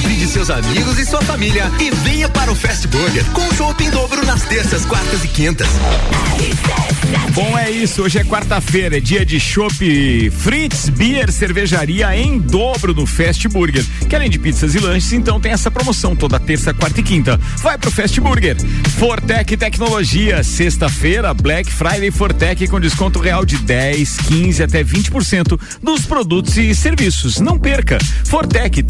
Convide seus amigos e sua família e venha para o Fast Burger com chopp em dobro nas terças, quartas e quintas. Bom, é isso. Hoje é quarta-feira, é dia de chopp Fritz Beer Cervejaria em dobro no Fast Burger. Que além de pizzas e lanches, então tem essa promoção toda terça, quarta e quinta. Vai pro Fast Burger. Fortec Tecnologia, sexta-feira, Black Friday Fortec com desconto real de 10, 15 até 20% nos produtos e serviços. Não perca. Fortec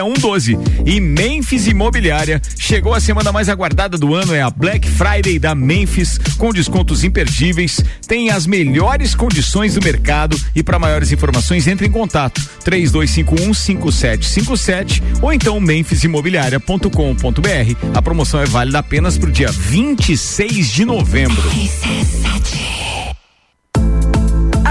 32516112 e Memphis Imobiliária. Chegou a semana mais aguardada do ano, é a Black Friday da Memphis com descontos imperdíveis. Tem as melhores condições do mercado e para maiores informações entre em contato 32515757 ou então memphisimobiliaria.com.br. A promoção é válida apenas pro dia 26 de novembro. A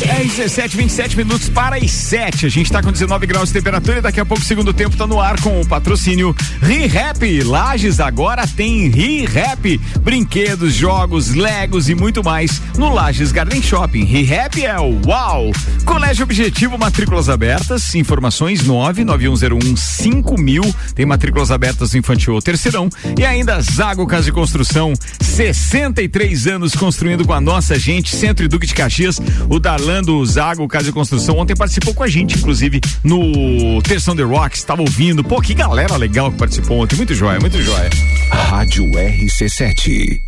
RC7, 27 minutos para as 7. A gente está com 19 graus de temperatura e daqui a pouco o segundo tempo está no ar com o patrocínio ReHap. Lages agora tem ReHap. Brinquedos, jogos, legos e muito mais no Lages Garden Shopping. ReHap é o uau! Colégio Objetivo, matrículas abertas. Informações 99101 5000. Tem matrículas abertas infantil ou terceirão. E ainda Zago Casa de Construção. 63 anos construindo com a nossa gente. Centro e Duque de Caxias. O Darlando Zago Casa de Construção ontem participou com a gente, inclusive, no Terção The Rocks. Estava ouvindo. Pô, que galera legal que participou ontem. Muito joia, muito joia. Rádio RC7.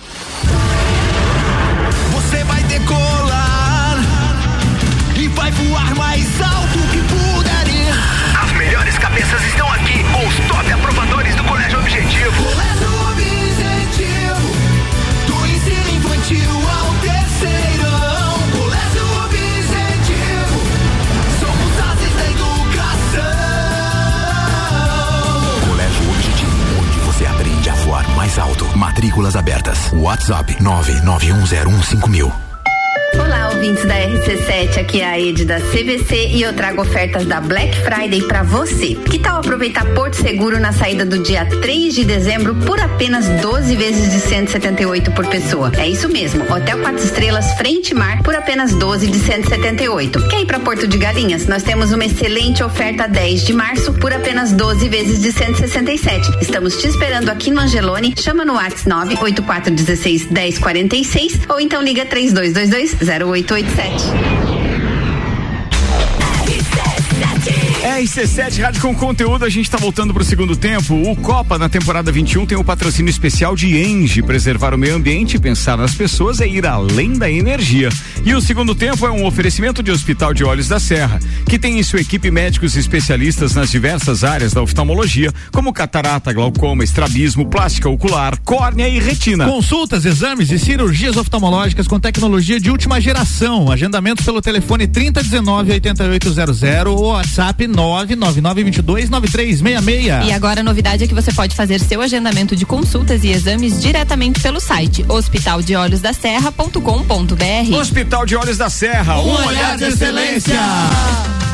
Matrículas abertas. WhatsApp 991015000. Olá, ouvintes da RC7, aqui é a Ed da CVC e eu trago ofertas da Black Friday pra você. Que tal aproveitar Porto Seguro na saída do dia 3 de dezembro por apenas 12 vezes de 178 por pessoa? É isso mesmo, Hotel 4 Estrelas Frente Mar por apenas 12 de 178. Quer ir pra Porto de Galinhas? Nós temos uma excelente oferta 10 de março por apenas 12 vezes de 167. Estamos te esperando aqui no Angelone. Chama no WhatsApp 98416 1046 ou então liga 3222 0887. RC7 Rádio com conteúdo, a gente está voltando para o segundo tempo. O Copa na temporada 21 tem o patrocínio especial de Engie. Preservar o meio ambiente, pensar nas pessoas é ir além da energia. E o segundo tempo é um oferecimento de Hospital de Olhos da Serra, que tem em sua equipe médicos especialistas nas diversas áreas da oftalmologia, como catarata, glaucoma, estrabismo, plástica ocular, córnea e retina. Consultas, exames e cirurgias oftalmológicas com tecnologia de última geração. Agendamento pelo telefone 3019 8800 ou WhatsApp 99922 9366. E agora a novidade é que você pode fazer seu agendamento de consultas e exames diretamente pelo site hospitaldeolhosdaserra.com.br. Hospital de Olhos da Serra, um, olhar de excelência. A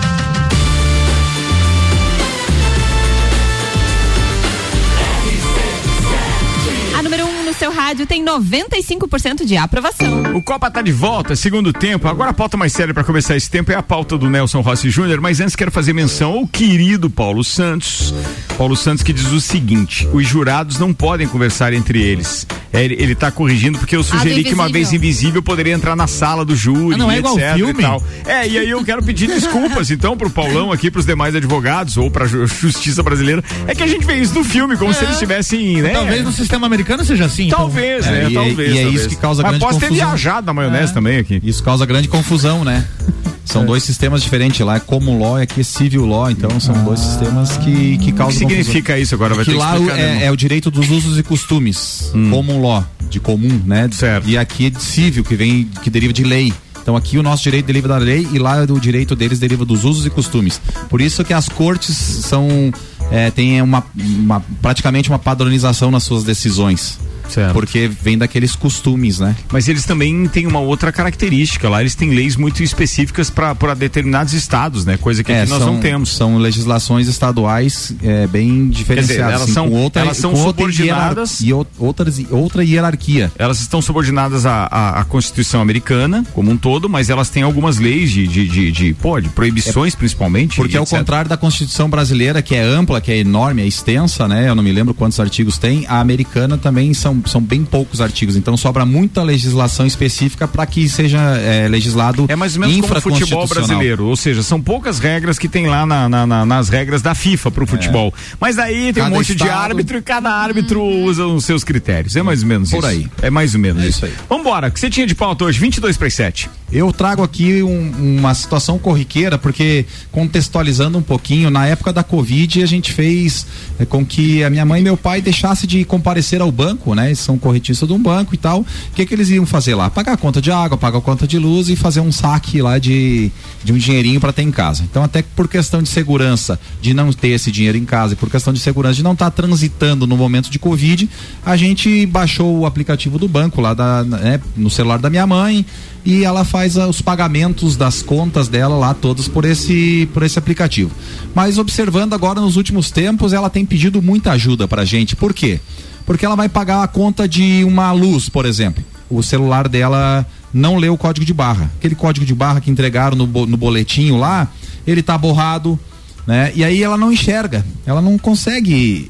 rádio tem 95% de aprovação. O Copa tá de volta, segundo tempo. Agora a pauta mais séria para começar esse tempo é a pauta do Nelson Rossi Júnior, mas antes quero fazer menção ao querido Paulo Santos. Paulo Santos que diz o seguinte: os jurados não podem conversar entre eles. É, ele, ele tá corrigindo porque eu sugeri que uma vez invisível poderia entrar na sala do júri, Ah, não é igual etc. filme? E tal. É, e aí eu quero pedir desculpas então pro Paulão aqui, pros demais advogados ou pra ju- justiça brasileira. É que a gente vê isso no filme, como se eles estivessem, né? Talvez no sistema americano seja assim. então. Talvez, É, né? e é- talvez. e é talvez. isso que causa Mas grande posso ter confusão. viajado na maionese É. também aqui. Isso causa grande confusão, né? São dois sistemas diferentes. Lá é Common Law e aqui é Civil Law. Então são dois sistemas que, que O que causam significa confusão. isso agora? Vai que ter que lá explicar, né, é, é o direito dos usos e costumes. Common Law, de comum, né? Certo. E aqui é de civil, que vem, que deriva de lei. Então aqui o nosso direito deriva da lei e lá o direito deles deriva dos usos e costumes. Por isso que as cortes são é, têm uma, uma- praticamente uma padronização nas suas decisões. Certo. Porque vem daqueles costumes, né? Mas eles também têm uma outra característica. Lá eles têm leis muito específicas para determinados estados, né? Coisa que É, aqui nós são, não temos. São legislações estaduais é, bem diferenciadas. elas assim, são- outra, elas são subordinadas- e ou- outras, outra hierarquia. Elas estão subordinadas à, à, à Constituição americana como um todo, mas elas têm algumas leis de, de, de, de, pô, de proibições, principalmente. Porque ao contrário da Constituição brasileira, que é ampla, que é enorme, é extensa, né? Eu não me lembro quantos artigos tem. A americana também são, são bem poucos artigos. Então sobra muita legislação específica para que seja é, legislado É mais ou menos como o futebol brasileiro, ou seja, são poucas regras que tem lá na- na- na- nas regras da FIFA pro futebol. Mas aí tem um É. Cada monte de estado- árbitro e cada árbitro usa os seus critérios. É mais ou menos Por isso. aí. É mais ou menos É isso. isso aí. Vambora, o que você tinha de pauta hoje? 22 para as 7. Eu trago aqui um- uma situação corriqueira, porque contextualizando um pouquinho, na época da Covid a gente fez eh, com que a minha mãe e meu pai deixassem de comparecer ao banco, né? Eles são corretistas de um banco e tal. O que que eles iam fazer lá? Pagar a conta de água, pagar a conta de luz e fazer um saque lá de, de um dinheirinho para ter em casa. Então, até por questão de segurança de não ter esse dinheiro em casa e por questão de segurança de não estar transitando no momento de Covid, a gente baixou o aplicativo do banco lá da, né, no celular da minha mãe e ela faz ah, os pagamentos das contas dela lá todos por esse por esse aplicativo. Mas observando agora nos últimos tempos, ela tem pedido muita ajuda pra gente. Por quê? Porque ela vai pagar a conta de uma luz, por exemplo. O celular dela não lê o código de barra. Aquele código de barra que entregaram no, no boletinho lá, ele tá borrado, né? E aí ela não enxerga, ela não consegue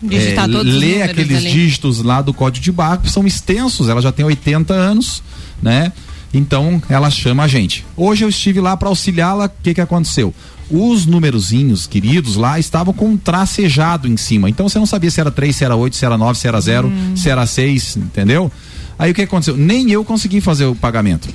os ler aqueles ali. dígitos lá do código de barra, que são extensos, ela já tem 80 anos, né? Então ela chama a gente. Hoje eu estive lá para auxiliá-la, o que que aconteceu? Os numerozinhos queridos lá estavam com um tracejado em cima. Então você não sabia se era 3, se era 8, se era 9, se era 0, se era 6, entendeu? Aí o que aconteceu? Nem eu consegui fazer o pagamento.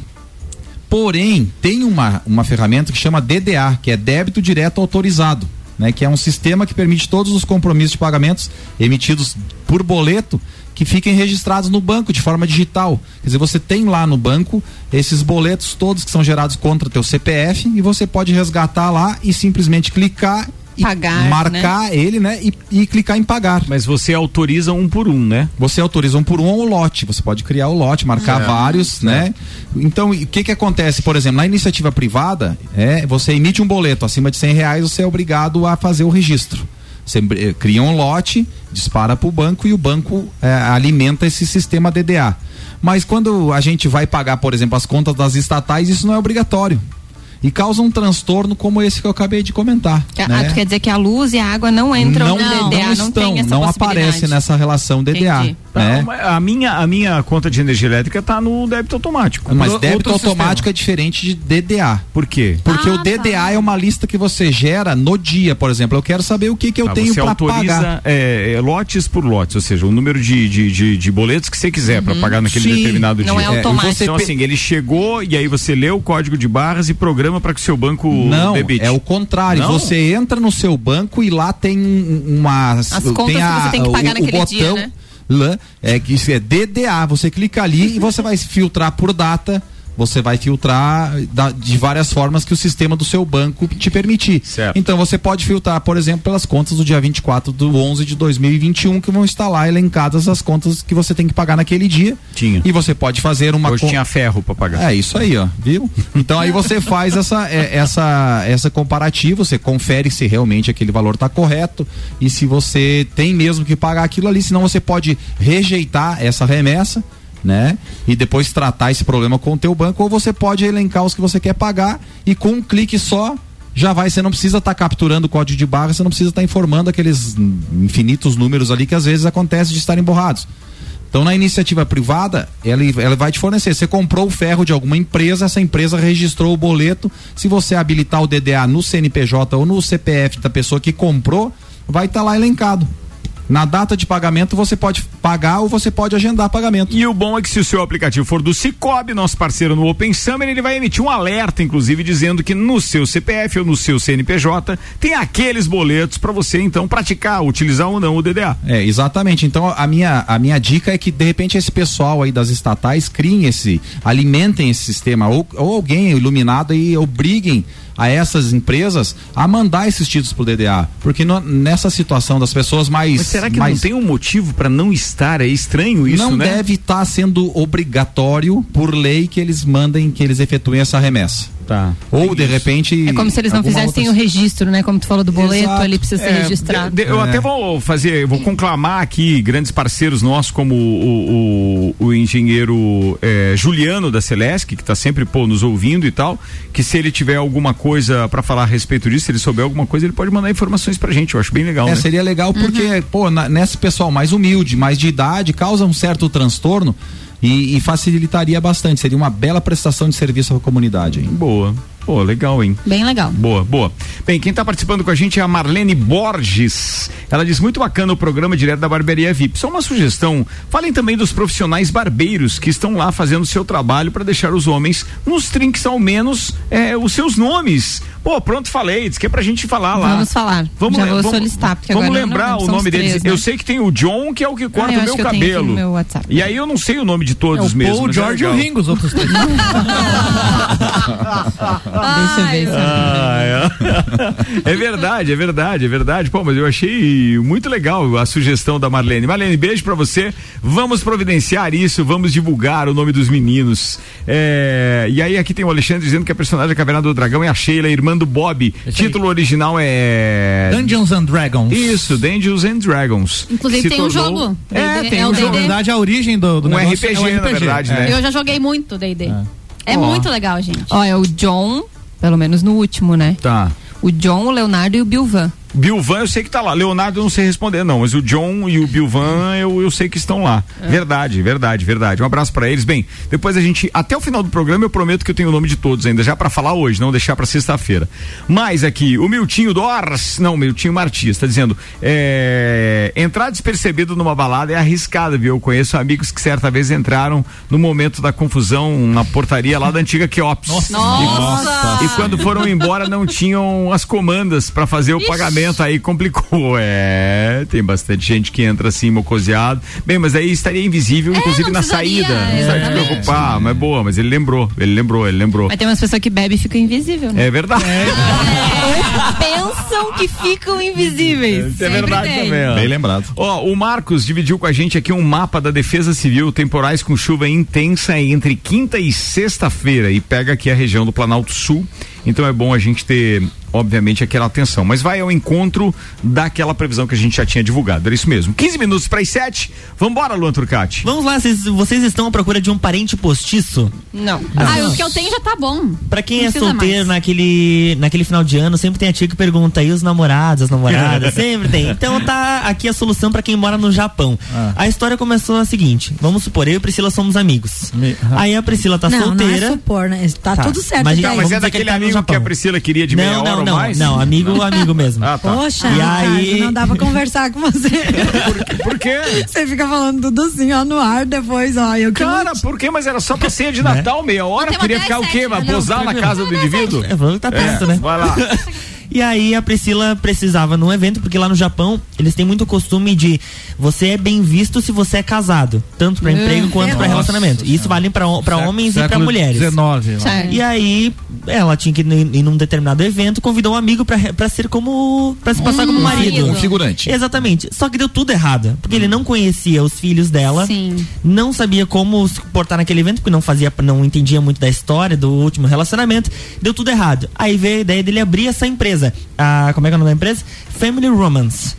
Porém, tem uma, uma ferramenta que chama DDA, que é débito direto autorizado, né? Que é um sistema que permite todos os compromissos de pagamentos emitidos por boleto que fiquem registrados no banco de forma digital. Quer dizer, você tem lá no banco esses boletos todos que são gerados contra teu CPF e você pode resgatar lá e simplesmente clicar e Pagar, marcar ele, né? E, e clicar em pagar. Mas você autoriza um por um, né? Você autoriza um por um ou lote. Você pode criar o lote, marcar Certo, vários, né? Então, o que que acontece? Por exemplo, na iniciativa privada, é, você emite um boleto acima de 100 reais, você é obrigado a fazer o registro. Você eh, cria um lote, dispara para o banco e o banco eh, alimenta esse sistema DDA. Mas quando a gente vai pagar, por exemplo, as contas das estatais, isso não é obrigatório. E causa um transtorno como esse que eu acabei de comentar. Que- né? Ah, tu quer dizer que a luz e a água não entram não, no DDA, não, não estão, tem essa não possibilidade. aparece nessa relação DDA. Né? Não, mas a, minha, a minha conta de energia elétrica tá no débito automático. Mas Pro- débito automático sistema. é diferente de DDA. Por quê? Porque Ah, o DDA é uma lista que você gera no dia, por exemplo. Eu quero saber o que, que eu Ah, tenho para pagar. é, é, lotes por lotes, ou seja, o número de, de, de, de boletos que você quiser para pagar naquele Sim. determinado Não dia. é automático. Então, assim, ele chegou e aí você lê o código de barras e programa para que o seu banco Não, debite. é o contrário. Não? Você entra no seu banco e lá tem um- uma. As contas tem que a- você tem que pagar o, naquele o dia, botão, né? lá, é que isso é DDA. Você clica ali e você vai filtrar por data. Você vai filtrar da- de várias formas que o sistema do seu banco te permitir. Certo. Então você pode filtrar, por exemplo, pelas contas do dia 24 do 11 de 2021, que vão estar lá elencadas as contas que você tem que pagar naquele dia. Tinha. E você pode fazer uma Hoje con- tinha ferro para pagar. é isso aí, ó, viu? Então aí você faz essa é, essa essa comparativa, você confere se realmente aquele valor está correto e se você tem mesmo que pagar aquilo ali, senão você pode rejeitar essa remessa, né? E depois tratar esse problema com o teu banco ou você pode elencar os que você quer pagar e com um clique só já vai, você não precisa estar capturando o código de barra, você não precisa estar informando aqueles infinitos números ali que às vezes acontece de estarem borrados. Então, na iniciativa privada, ela, ela vai te fornecer. Você comprou o ferro de alguma empresa, essa empresa registrou o boleto. Se você habilitar o DDA no CNPJ ou no CPF da pessoa que comprou, vai estar lá elencado. Na data de pagamento você pode pagar ou você pode agendar pagamento. E o bom é que se o seu aplicativo for do Cicobi, nosso parceiro no Open Summer, ele vai emitir um alerta, inclusive, dizendo que no seu CPF ou no seu CNPJ tem aqueles boletos para você então praticar, utilizar ou não o DDA. É, exatamente. Então a minha, a minha dica é que de repente esse pessoal aí das estatais criem esse, alimentem esse sistema ou, ou alguém iluminado e obriguem a essas empresas a mandar esses títulos pro DDA, porque no- nessa situação das pessoas mais Mas será que mais não tem um motivo para não estar? É estranho isso, não né? deve estar sendo obrigatório por lei que eles mandem, que eles efetuem essa remessa. Tá. Ou de repente. É como se eles não fizessem outra- o registro, né? Como tu falou do boleto, Exato. ali precisa ser É, registrado. de- de- eu até vou fazer, vou conclamar aqui grandes parceiros nossos, como o, o- o engenheiro eh, Juliano da Celesc, que está sempre pô, nos ouvindo e tal, que se ele tiver alguma coisa para falar a respeito disso, se ele souber alguma coisa, ele pode mandar informações pra gente. Eu acho bem legal. É, né? seria legal porque, pô, na- nesse pessoal mais humilde, mais de idade, causa um certo transtorno e, e facilitaria bastante. Seria uma bela prestação de serviço à comunidade. Hein? Boa. Pô, legal, hein? Bem legal. Boa, boa. Bem, quem está participando com a gente é a Marlene Borges. Ela diz muito bacana o programa direto da Barbearia VIP. Só uma sugestão: falem também dos profissionais barbeiros que estão lá fazendo o seu trabalho para deixar os homens nos trinques ao menos é, os seus nomes. Pô, pronto, falei. Diz que é pra gente falar lá. Vamos falar. Vamos, Já vamos- solicitar, porque Vamos agora eu não lembrar o nome deles. três, né? Eu sei que tem o John, que é o que corta Ah, o meu cabelo. meu WhatsApp. E aí eu não sei o nome de todos É o mesmo. Paul, mas é George e o. Ringo, os outros três. Deixa eu ver. Ah, é. É verdade, é verdade, é verdade. Pô, mas eu achei muito legal a sugestão da Marlene. Marlene, beijo pra você. Vamos providenciar isso, vamos divulgar o nome dos meninos. É, E aí aqui tem o Alexandre dizendo que a personagem da Caverna do Dragão é a Sheila, irmã do Bob. Título original é Dungeons and Dragons. Isso, Dungeons and Dragons. Inclusive tem um tornou- jogo. É, D&D, tem é um o jogo. Na verdade, a origem do, do Um negócio RPG, é um na verdade, é. né? Eu já joguei muito D&D. É, Ó. muito legal, gente. Ó, é o John, pelo menos no último, né? Tá. O John, o Leonardo e o Bilvan. Bilvan eu sei que tá lá. Leonardo eu não sei responder, não. Mas o John e o Bilvan eu, eu sei que estão lá. Verdade, verdade, verdade. Um abraço pra eles. Bem, depois a gente. Até o final do programa eu prometo que eu tenho o nome de todos ainda, já pra falar hoje, não deixar pra sexta-feira. Mas aqui, o Miltinho Dors. Não, Miltinho Martins, tá dizendo. é, entrar despercebido numa balada é arriscado, viu? Eu conheço amigos que certa vez entraram no momento da confusão na portaria lá da antiga Queops. Nossa! E, e quando foram embora não tinham as comandas pra fazer o pagamento, aí complicou. É, tem bastante gente que entra assim, mocoseado. Bem, mas aí estaria invisível, inclusive não na saída. Não precisa se exatamente. preocupar, mas boa, mas ele lembrou, ele lembrou, ele lembrou. Mas tem umas pessoas que bebem e ficam invisíveis, né? É verdade. Ou pensam que ficam invisíveis. É verdade tem. também, ó. Bem lembrado. Ó, o Marcos dividiu com a gente aqui um mapa da Defesa Civil, temporais com chuva intensa entre quinta e sexta-feira e pega aqui a região do Planalto Sul. Então é bom a gente ter, obviamente, aquela atenção. Mas vai ao encontro daquela previsão que a gente já tinha divulgado. Era isso mesmo. 15 minutos para as 7. Vambora, Luan Turcati. Vamos lá, vocês, vocês estão à procura de um parente postiço? Não. Ah, o que eu tenho já tá bom. Pra quem Não é solteiro mais. naquele, naquele final de ano, sempre tem a tia que pergunta aí os namorados, as namoradas, sempre tem. Então tá aqui a solução pra quem mora no Japão. Ah. A história começou a seguinte: vamos supor, eu e Priscila somos amigos. Me- Aí a Priscila tá não, solteira. não é supor, né? Tá, Tá. tudo certo. Mas, tá, aí. Mas Vamos é daquele ele tá amigo que a Japão. Priscila queria de meia Não, hora não, mais? não, amigo, amigo mesmo. Ah, tá. Poxa, E aí- não dá pra conversar com você. Por quê? Você fica falando tudo assim, ó, no ar, depois, ó. Eu que Cara, por quê? Mas era só pra ceia de Natal, meia hora? Queria ficar o quê? Vai né? posar na casa do indivíduo? É, falando que tá perto, né? Vai lá. E aí a Priscila precisava num evento, porque lá no Japão eles têm muito costume de você é bem visto se você é casado, tanto pra emprego quanto pra Nossa relacionamento. E isso vale pra, pra homens e pra Século mulheres. 19, lá. Certo. E aí, ela tinha que ir em em um determinado evento, convidou um amigo pra, pra ser como. pra se passar como marido. Um figurante. Exatamente. Só que deu tudo errado. Porque ele não conhecia os filhos dela. Sim. Não sabia como se portar naquele evento, porque não fazia, não entendia muito da história do último relacionamento. Deu tudo errado. Aí veio a ideia dele abrir essa empresa. A, como é que é o nome da empresa? Family Romance.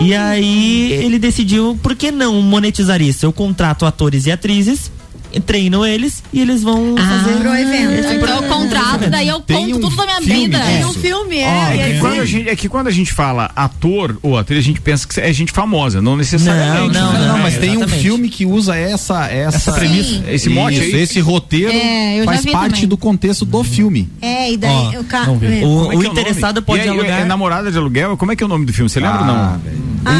E aí ele decidiu, por que não monetizar isso? Eu contrato atores e atrizes, treino eles e eles vão fazer pro evento. esse Então eu contrato, daí eu Tem conto um tudo da minha filme vida. Tem um filme, é. É que, quando a gente, é que quando a gente fala ator ou atriz, a gente pensa que é gente famosa, não Não, necessariamente. não, né? Não, não, mas tem um filme que usa essa essa, Essa premissa, esse mote Isso, aí. esse roteiro É, faz parte também. do contexto do filme. É, e daí Ó, o não. O- é é interessado nome? pode E aí, alugar- É namorada de aluguel? Como é que é o nome do filme? Você lembra ou Ah, não?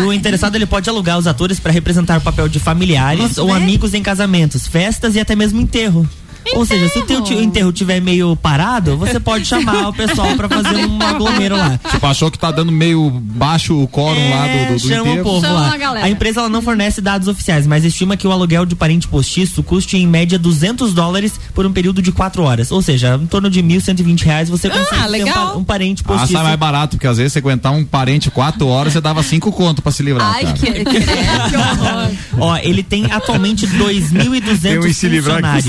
O interessado ele pode alugar os atores para representar o papel de familiares ou amigos em casamentos, festas e até mesmo enterro. Ou seja, se o teu enterro tiver meio parado, você pode chamar o pessoal pra fazer um aglomero lá. Tipo, achou que tá dando meio baixo o quórum lá do, do, do chama enterro. o povo Chama lá. a galera. empresa ela não fornece dados oficiais, mas estima que o aluguel de parente postiço custe em média 200 dólares por um período de 4 horas. Ou seja, em torno de 1.120 reais você consegue ter um, legal. pa- um parente Ah, postiço. sai mais barato, porque às vezes você aguentar um parente quatro horas, você dava cinco conto pra se livrar. Ai, cara. que, que, que horror. Ó, ele tem atualmente 2.200 Tem um e se livrar que funcionários.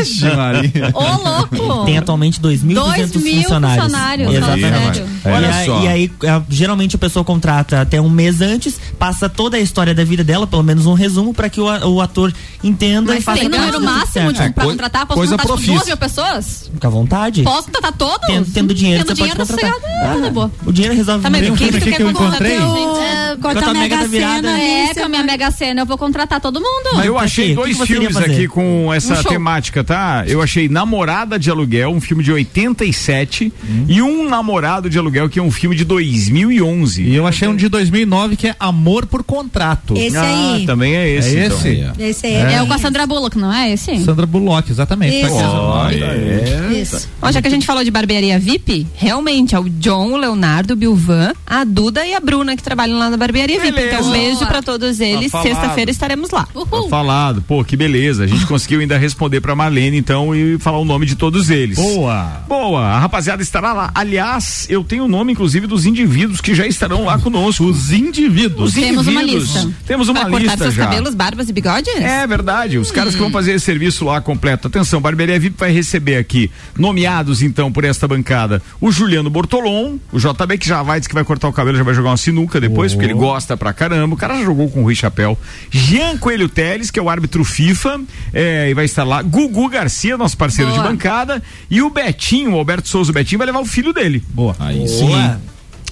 Ixi, Maria. Ô, louco! Tem atualmente 2.200 Dois mil funcionários. funcionários, Exatamente. E, Olha aí- só. e aí, a- geralmente a pessoa contrata até um mês antes, passa toda a história da vida dela, pelo menos um resumo, pra que o, a- o ator entenda e Mas faça tem número máximo tipo, pra coi- contratar? Posso coisa contratar tipo, profissa. duas mil pessoas? Fica à vontade. Posso contratar todos? Tendo, tendo dinheiro, Tendo você dinheiro, pode tá contratar. sossegado. Ah, tá boa. O dinheiro resolve Tá, mas o que, que que eu encontrei? É, Corta corta a mega cena. É, com a minha mega cena, eu vou contratar todo mundo. Mas Eu pra achei dois filmes aqui com essa show. Temática, tá? Eu achei Namorada de Aluguel, um filme de 87, e Um Namorado de Aluguel, que é um filme de 2011. E eu achei um de 2009 que é Amor por Contrato. Esse ah, aí. também é esse. É então. esse? Esse aí. É. o com a Sandra Bullock, não é esse? Sandra Bullock, exatamente. Isso. Tá aqui. Ó, é. Isso. Ó, já que a gente falou de barbearia VIP, realmente é o John, o Leonardo, o Bilvan, a Duda e a Bruna que trabalham lá na barbearia VIP. Beleza. Então, um beijo pra todos eles. Tá. Sexta-feira estaremos lá. Tá falado. Pô, que beleza. A gente conseguiu ainda responder pra Marlene, então, e falar o nome de todos eles. Boa. Boa, a rapaziada estará lá. Aliás, eu tenho o nome, inclusive, dos indivíduos que já estarão lá conosco. Os indivíduos. Os Temos uma lista. Temos uma Pra cortar lista seus já. cabelos, barbas e bigodes? É verdade, os caras que vão fazer esse serviço lá completo. Atenção, Barbearia VIP vai receber aqui, nomeados então por esta bancada, o Juliano Bortolom, o JB que já vai, diz que vai cortar o cabelo, já vai jogar uma sinuca depois, porque ele gosta pra caramba. O cara já jogou com o Rui Chapéu. Jean Coelho Teles, que é o árbitro FIFA, é, e vai estar lá. Gugu Garcia, nosso parceiro Boa. de bancada. E o Betinho, o Alberto Souza Betinho, vai levar o filho dele. Boa. Aí sim.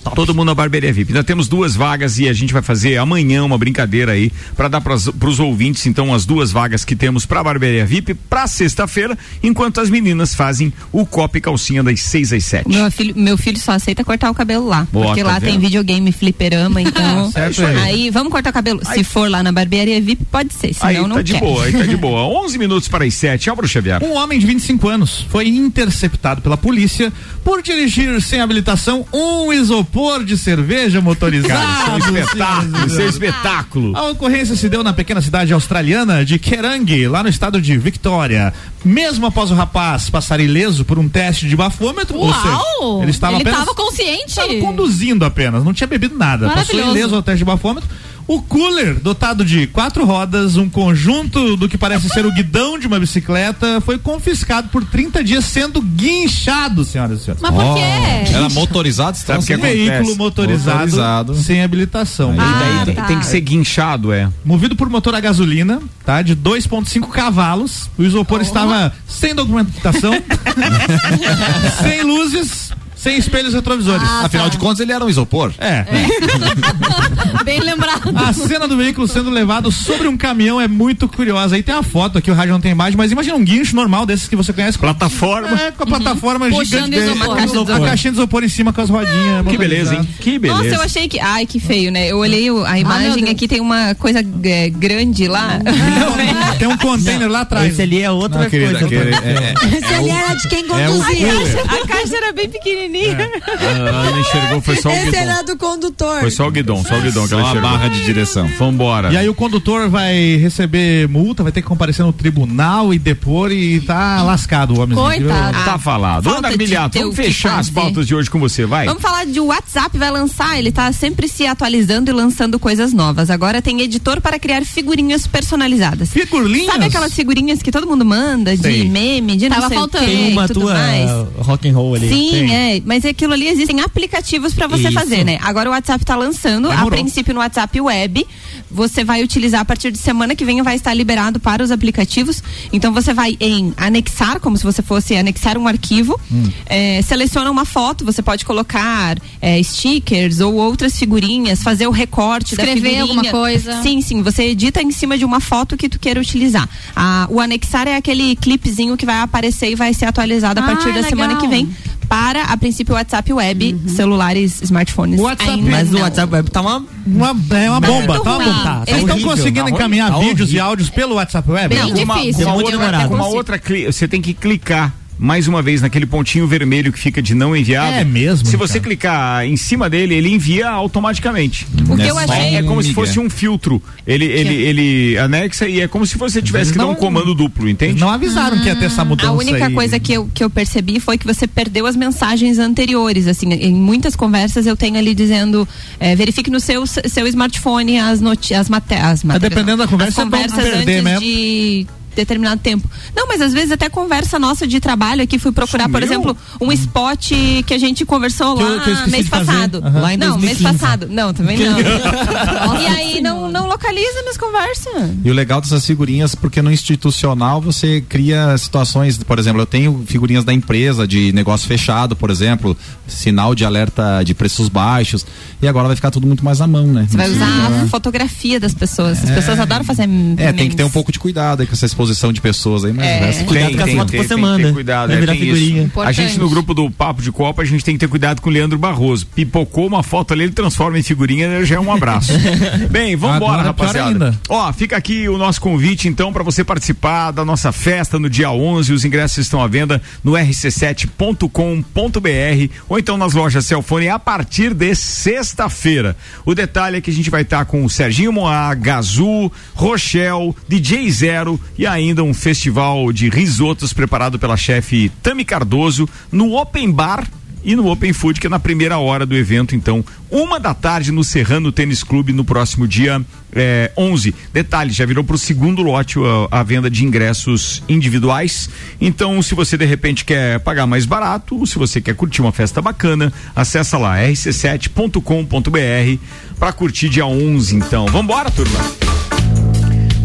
Boa. Todo mundo na barbearia VIP. Ainda temos duas vagas e a gente vai fazer amanhã uma brincadeira aí para dar para os ouvintes então as duas vagas que temos para barbearia VIP para sexta-feira, enquanto as meninas fazem o copo e calcinha das 6 às 7. Meu filho, meu filho só aceita cortar o cabelo lá. Boa, porque tá lá tem vendo? videogame, fliperama, então. Certo aí. aí, vamos cortar o cabelo. Se for lá na barbearia VIP, pode ser. Senão Aí não tá de quer. boa, aí tá de boa. 11 minutos para as 7. Tchau, Bruxa Xavier. Um homem de 25 anos foi interceptado pela polícia por dirigir sem habilitação um isopor de cerveja motorizado. Cara, isso é um espetáculo, isso é espetáculo. A ocorrência se deu na pequena cidade australiana de Kerang, lá no estado de Victoria. Mesmo após o rapaz passar ileso por um teste de bafômetro, ou seja, Uau! ele estava Ele apenas tava consciente. estava conduzindo apenas, não tinha bebido nada. Passou ileso ao teste de bafômetro. O cooler, dotado de quatro rodas, um conjunto do que parece ser o guidão de uma bicicleta, foi confiscado por 30 dias sendo guinchado, senhoras e senhores. Mas por quê? Era motorizado, Sabe o que acontece? Veículo motorizado, Motorizado. sem habilitação. E daí Ah, tem, tá. tem que ser guinchado, é. Movido por motor a gasolina, tá? De 2,5 cavalos. O isopor estava sem documentação, sem luzes, sem espelhos retrovisores. Ah, Afinal tá. de contas, ele era um isopor. É. Bem lembrado. A cena do veículo sendo levado sobre um caminhão é muito curiosa. Aí tem a foto aqui, o rádio não tem imagem, mas imagina um guincho normal desses que você conhece. com- Plataforma. É, com a plataforma Uhum. Gigante. isopor. A, Caixa caixinha de isopor em cima com as rodinhas. Que beleza, hein? Que beleza. Nossa, eu achei que. Ai, que feio, né? Eu olhei a imagem Deus. aqui, tem uma coisa é, grande lá. Tem um container lá atrás. Esse ali é outra Não, querida, coisa. querida, é- é- Esse ali era de quem é conduzia. A caixa era bem pequenininha. A Ana enxergou, foi só o Esse guidão. era do condutor. Foi só o guidão, só o guidão que Só ela a enxergou. barra de direção. Vambora. E aí o condutor vai receber multa, vai ter que comparecer no tribunal e depor e tá lascado o homem. Coitado. Tá falado. Falta Ana Miliato, vamos fechar as pautas de hoje com você, vai. Vamos falar de o WhatsApp vai lançar, ele tá sempre se atualizando e lançando coisas novas. Agora tem editor para criar figurinhas personalizadas. Figurinhas? Sabe aquelas figurinhas que todo mundo manda de Sei. meme, de não Tava sei faltando. o quê, Tem uma tudo tua mais? rock and roll ali. Sim, Tem. é. Mas aquilo ali existem aplicativos pra você Isso. fazer, né? Agora o WhatsApp tá lançando, a Demorou. princípio no WhatsApp Web. Você vai utilizar a partir de semana que vem vai estar liberado para os aplicativos. Então você vai em anexar, como se você fosse anexar um arquivo. eh, seleciona uma foto, você pode colocar eh, stickers ou outras figurinhas, fazer o recorte da Escrever figurinha. alguma coisa. Sim, sim. Você edita em cima de uma foto que tu queira utilizar. Ah, o anexar é aquele clipezinho que vai aparecer e vai ser atualizado a Ah, partir da legal. semana que vem para, a princípio, o WhatsApp web, Uhum. celulares, smartphones. O WhatsApp- ainda Mas o não. WhatsApp Web tá uma. Uma, é uma Tá bomba, tá uma bomba. Tá Eles estão conseguindo tá encaminhar horrível. vídeos e áudios pelo WhatsApp Web? Bem uma, difícil. com uma muito outra, uma outra você tem que clicar mais uma vez naquele pontinho vermelho que fica de não enviado. É mesmo, Se você cara. clicar em cima dele, ele envia automaticamente. O que É eu só achei. É como se fosse um filtro. Ele, ele, ele anexa e é como se você tivesse que dar um não- comando duplo, entende? Não avisaram que ia ter essa mudança A única aí. coisa que eu, que eu percebi foi que você perdeu as mensagens anteriores. Assim, em muitas conversas eu tenho ali dizendo é, verifique no seu, seu smartphone as, noti as, mate as matérias. dependendo da conversa, as é bom conversas perder antes mesmo. de determinado tempo. Não, mas às vezes até conversa nossa de trabalho aqui fui procurar, por Sumiu? exemplo, um spot que a gente conversou Que eu- lá que eu esqueci mês passado. Aham. Lá em não, 2015. mês passado. Não, também não. e aí não, não localiza nas conversas. E o legal dessas figurinhas, porque no institucional você cria situações, por exemplo, eu tenho figurinhas da empresa de negócio fechado, por exemplo, sinal de alerta de preços baixos, e agora vai ficar tudo muito mais à mão, né? Você vai usar a fotografia das pessoas. As pessoas adoram fazer É, tem que ter um memes. pouco de cuidado aí com essa exposição de pessoas aí, mas É. o resto- Cuidado com as fotos você tem cuidado, é, tem isso. A gente no grupo do Papo de Copa, a gente tem que ter cuidado com o Leandro Barroso. Pipocou uma foto ali, ele transforma em figurinha, já é um abraço. Bem, é pior rapaziada. Ó, fica aqui o nosso convite, então, para você participar da nossa festa no dia 11. Os ingressos estão à venda no rc7.com.br ou então nas lojas Celfone a partir de sexta-feira. O detalhe é que a gente vai estar com o Serginho Moá, Gazu, Rochelle, DJ Zero e ainda um festival de risotos preparado pela chefe Tami Cardoso no Open Bar e no Open Food, que é na primeira hora do evento, então, uma da tarde no Serrano Tênis Clube no próximo dia eh, 11. Detalhe, já virou para o segundo lote a, a venda de ingressos individuais. Então, se você de repente quer pagar mais barato, ou se você quer curtir uma festa bacana, acessa lá rc7.com.br para curtir dia 11. Então, vambora, turma.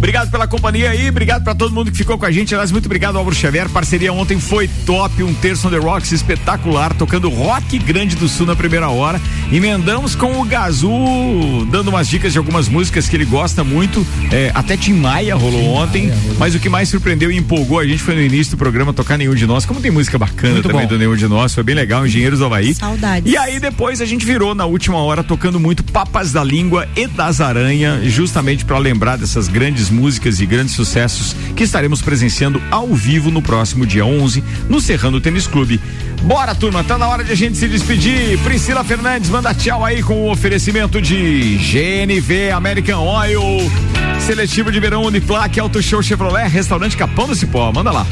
Obrigado pela companhia aí, obrigado pra todo mundo que ficou com a gente. Aliás, muito obrigado, Álvaro Xavier. Parceria ontem foi top, um terço on the rocks espetacular, tocando rock grande do sul na primeira hora. Emendamos com o Gazu, dando umas dicas de algumas músicas que ele gosta muito. É, até Tim Maia rolou ontem, mas o que mais surpreendeu e empolgou a gente foi no início do programa tocar Nenhum de Nós. Como tem música bacana Muito também bom. do Nenhum de Nós, foi bem legal, Engenheiros do Havaí. Saudades. E aí depois a gente virou na última hora tocando muito Papas da Língua e das Aranha, justamente para lembrar dessas grandes músicas e grandes sucessos que estaremos presenciando ao vivo no próximo dia 11 no Serrano Tênis Clube. Bora, turma, tá na hora de a gente se despedir. Priscila Fernandes manda tchau aí com o oferecimento de GNV American Oil, Seletivo de Verão Uniplac, Auto Show Chevrolet, Restaurante Capão do Cipó. Manda lá.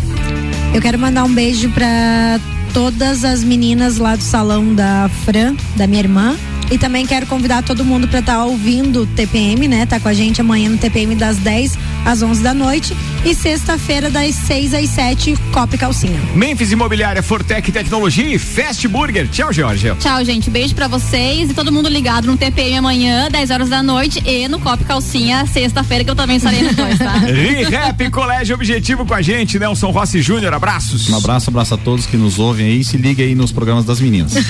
Eu quero mandar um beijo pra todas as meninas lá do salão da Fran, da minha irmã. E também quero convidar todo mundo para estar ouvindo o TPM, né? Tá com a gente amanhã no TPM das 10 às 11 da noite e sexta-feira das 6 às 7, Copa e Calcinha. Memphis Imobiliária, Fortec Tecnologia e Fast Burger. Tchau, Georgia. Tchau, gente. Beijo pra vocês e todo mundo ligado no TPM amanhã, 10 horas da noite e no Copo Calcinha, sexta-feira, que eu também estarei depois, tá? ReHap Colégio Objetivo com a gente, Nelson Rossi Júnior, abraços. Um abraço, abraço a todos que nos ouvem aí e se liguem aí nos programas das meninas.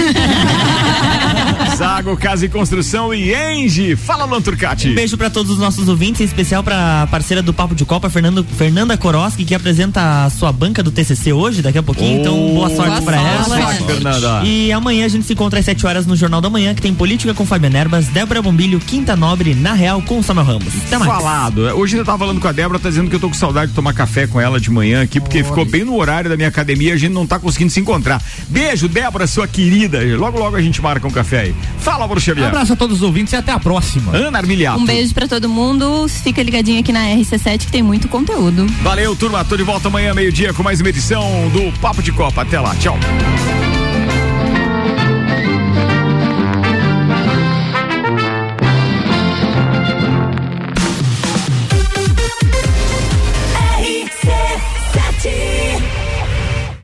Zago Casa e Construção e Engie. Fala, Luan Turcati. Um beijo pra todos os nossos ouvintes, em especial pra parceira do Papo de Copa, Fernando, Fernanda Koroski, que apresenta a sua banca do TCC hoje, daqui a pouquinho. então, boa sorte boa pra sorte. ela. Boa sorte, Fernanda. E amanhã a gente se encontra às 7 horas no Jornal da Manhã, que tem Política com Fabiana Erbas, Débora Bombilho, Quinta Nobre, Na Real, com Samuel Ramos. Até mais. Falado. Hoje eu tava falando com a Débora, tá dizendo que eu tô com saudade de tomar café com ela de manhã aqui, porque ficou bem no horário da minha academia e a gente não tá conseguindo se encontrar. Beijo, Débora, sua querida. Logo, logo a gente marca um café aí. Fala, Bruno Um Xavier. abraço a todos os ouvintes e até a próxima. Ana Armiliato. Um beijo pra todo mundo. Fica ligadinho aqui na RC7 que tem muito conteúdo. Valeu, turma. Tô de volta amanhã, meio-dia, com mais uma edição do Papo de Copa. Até lá. Tchau.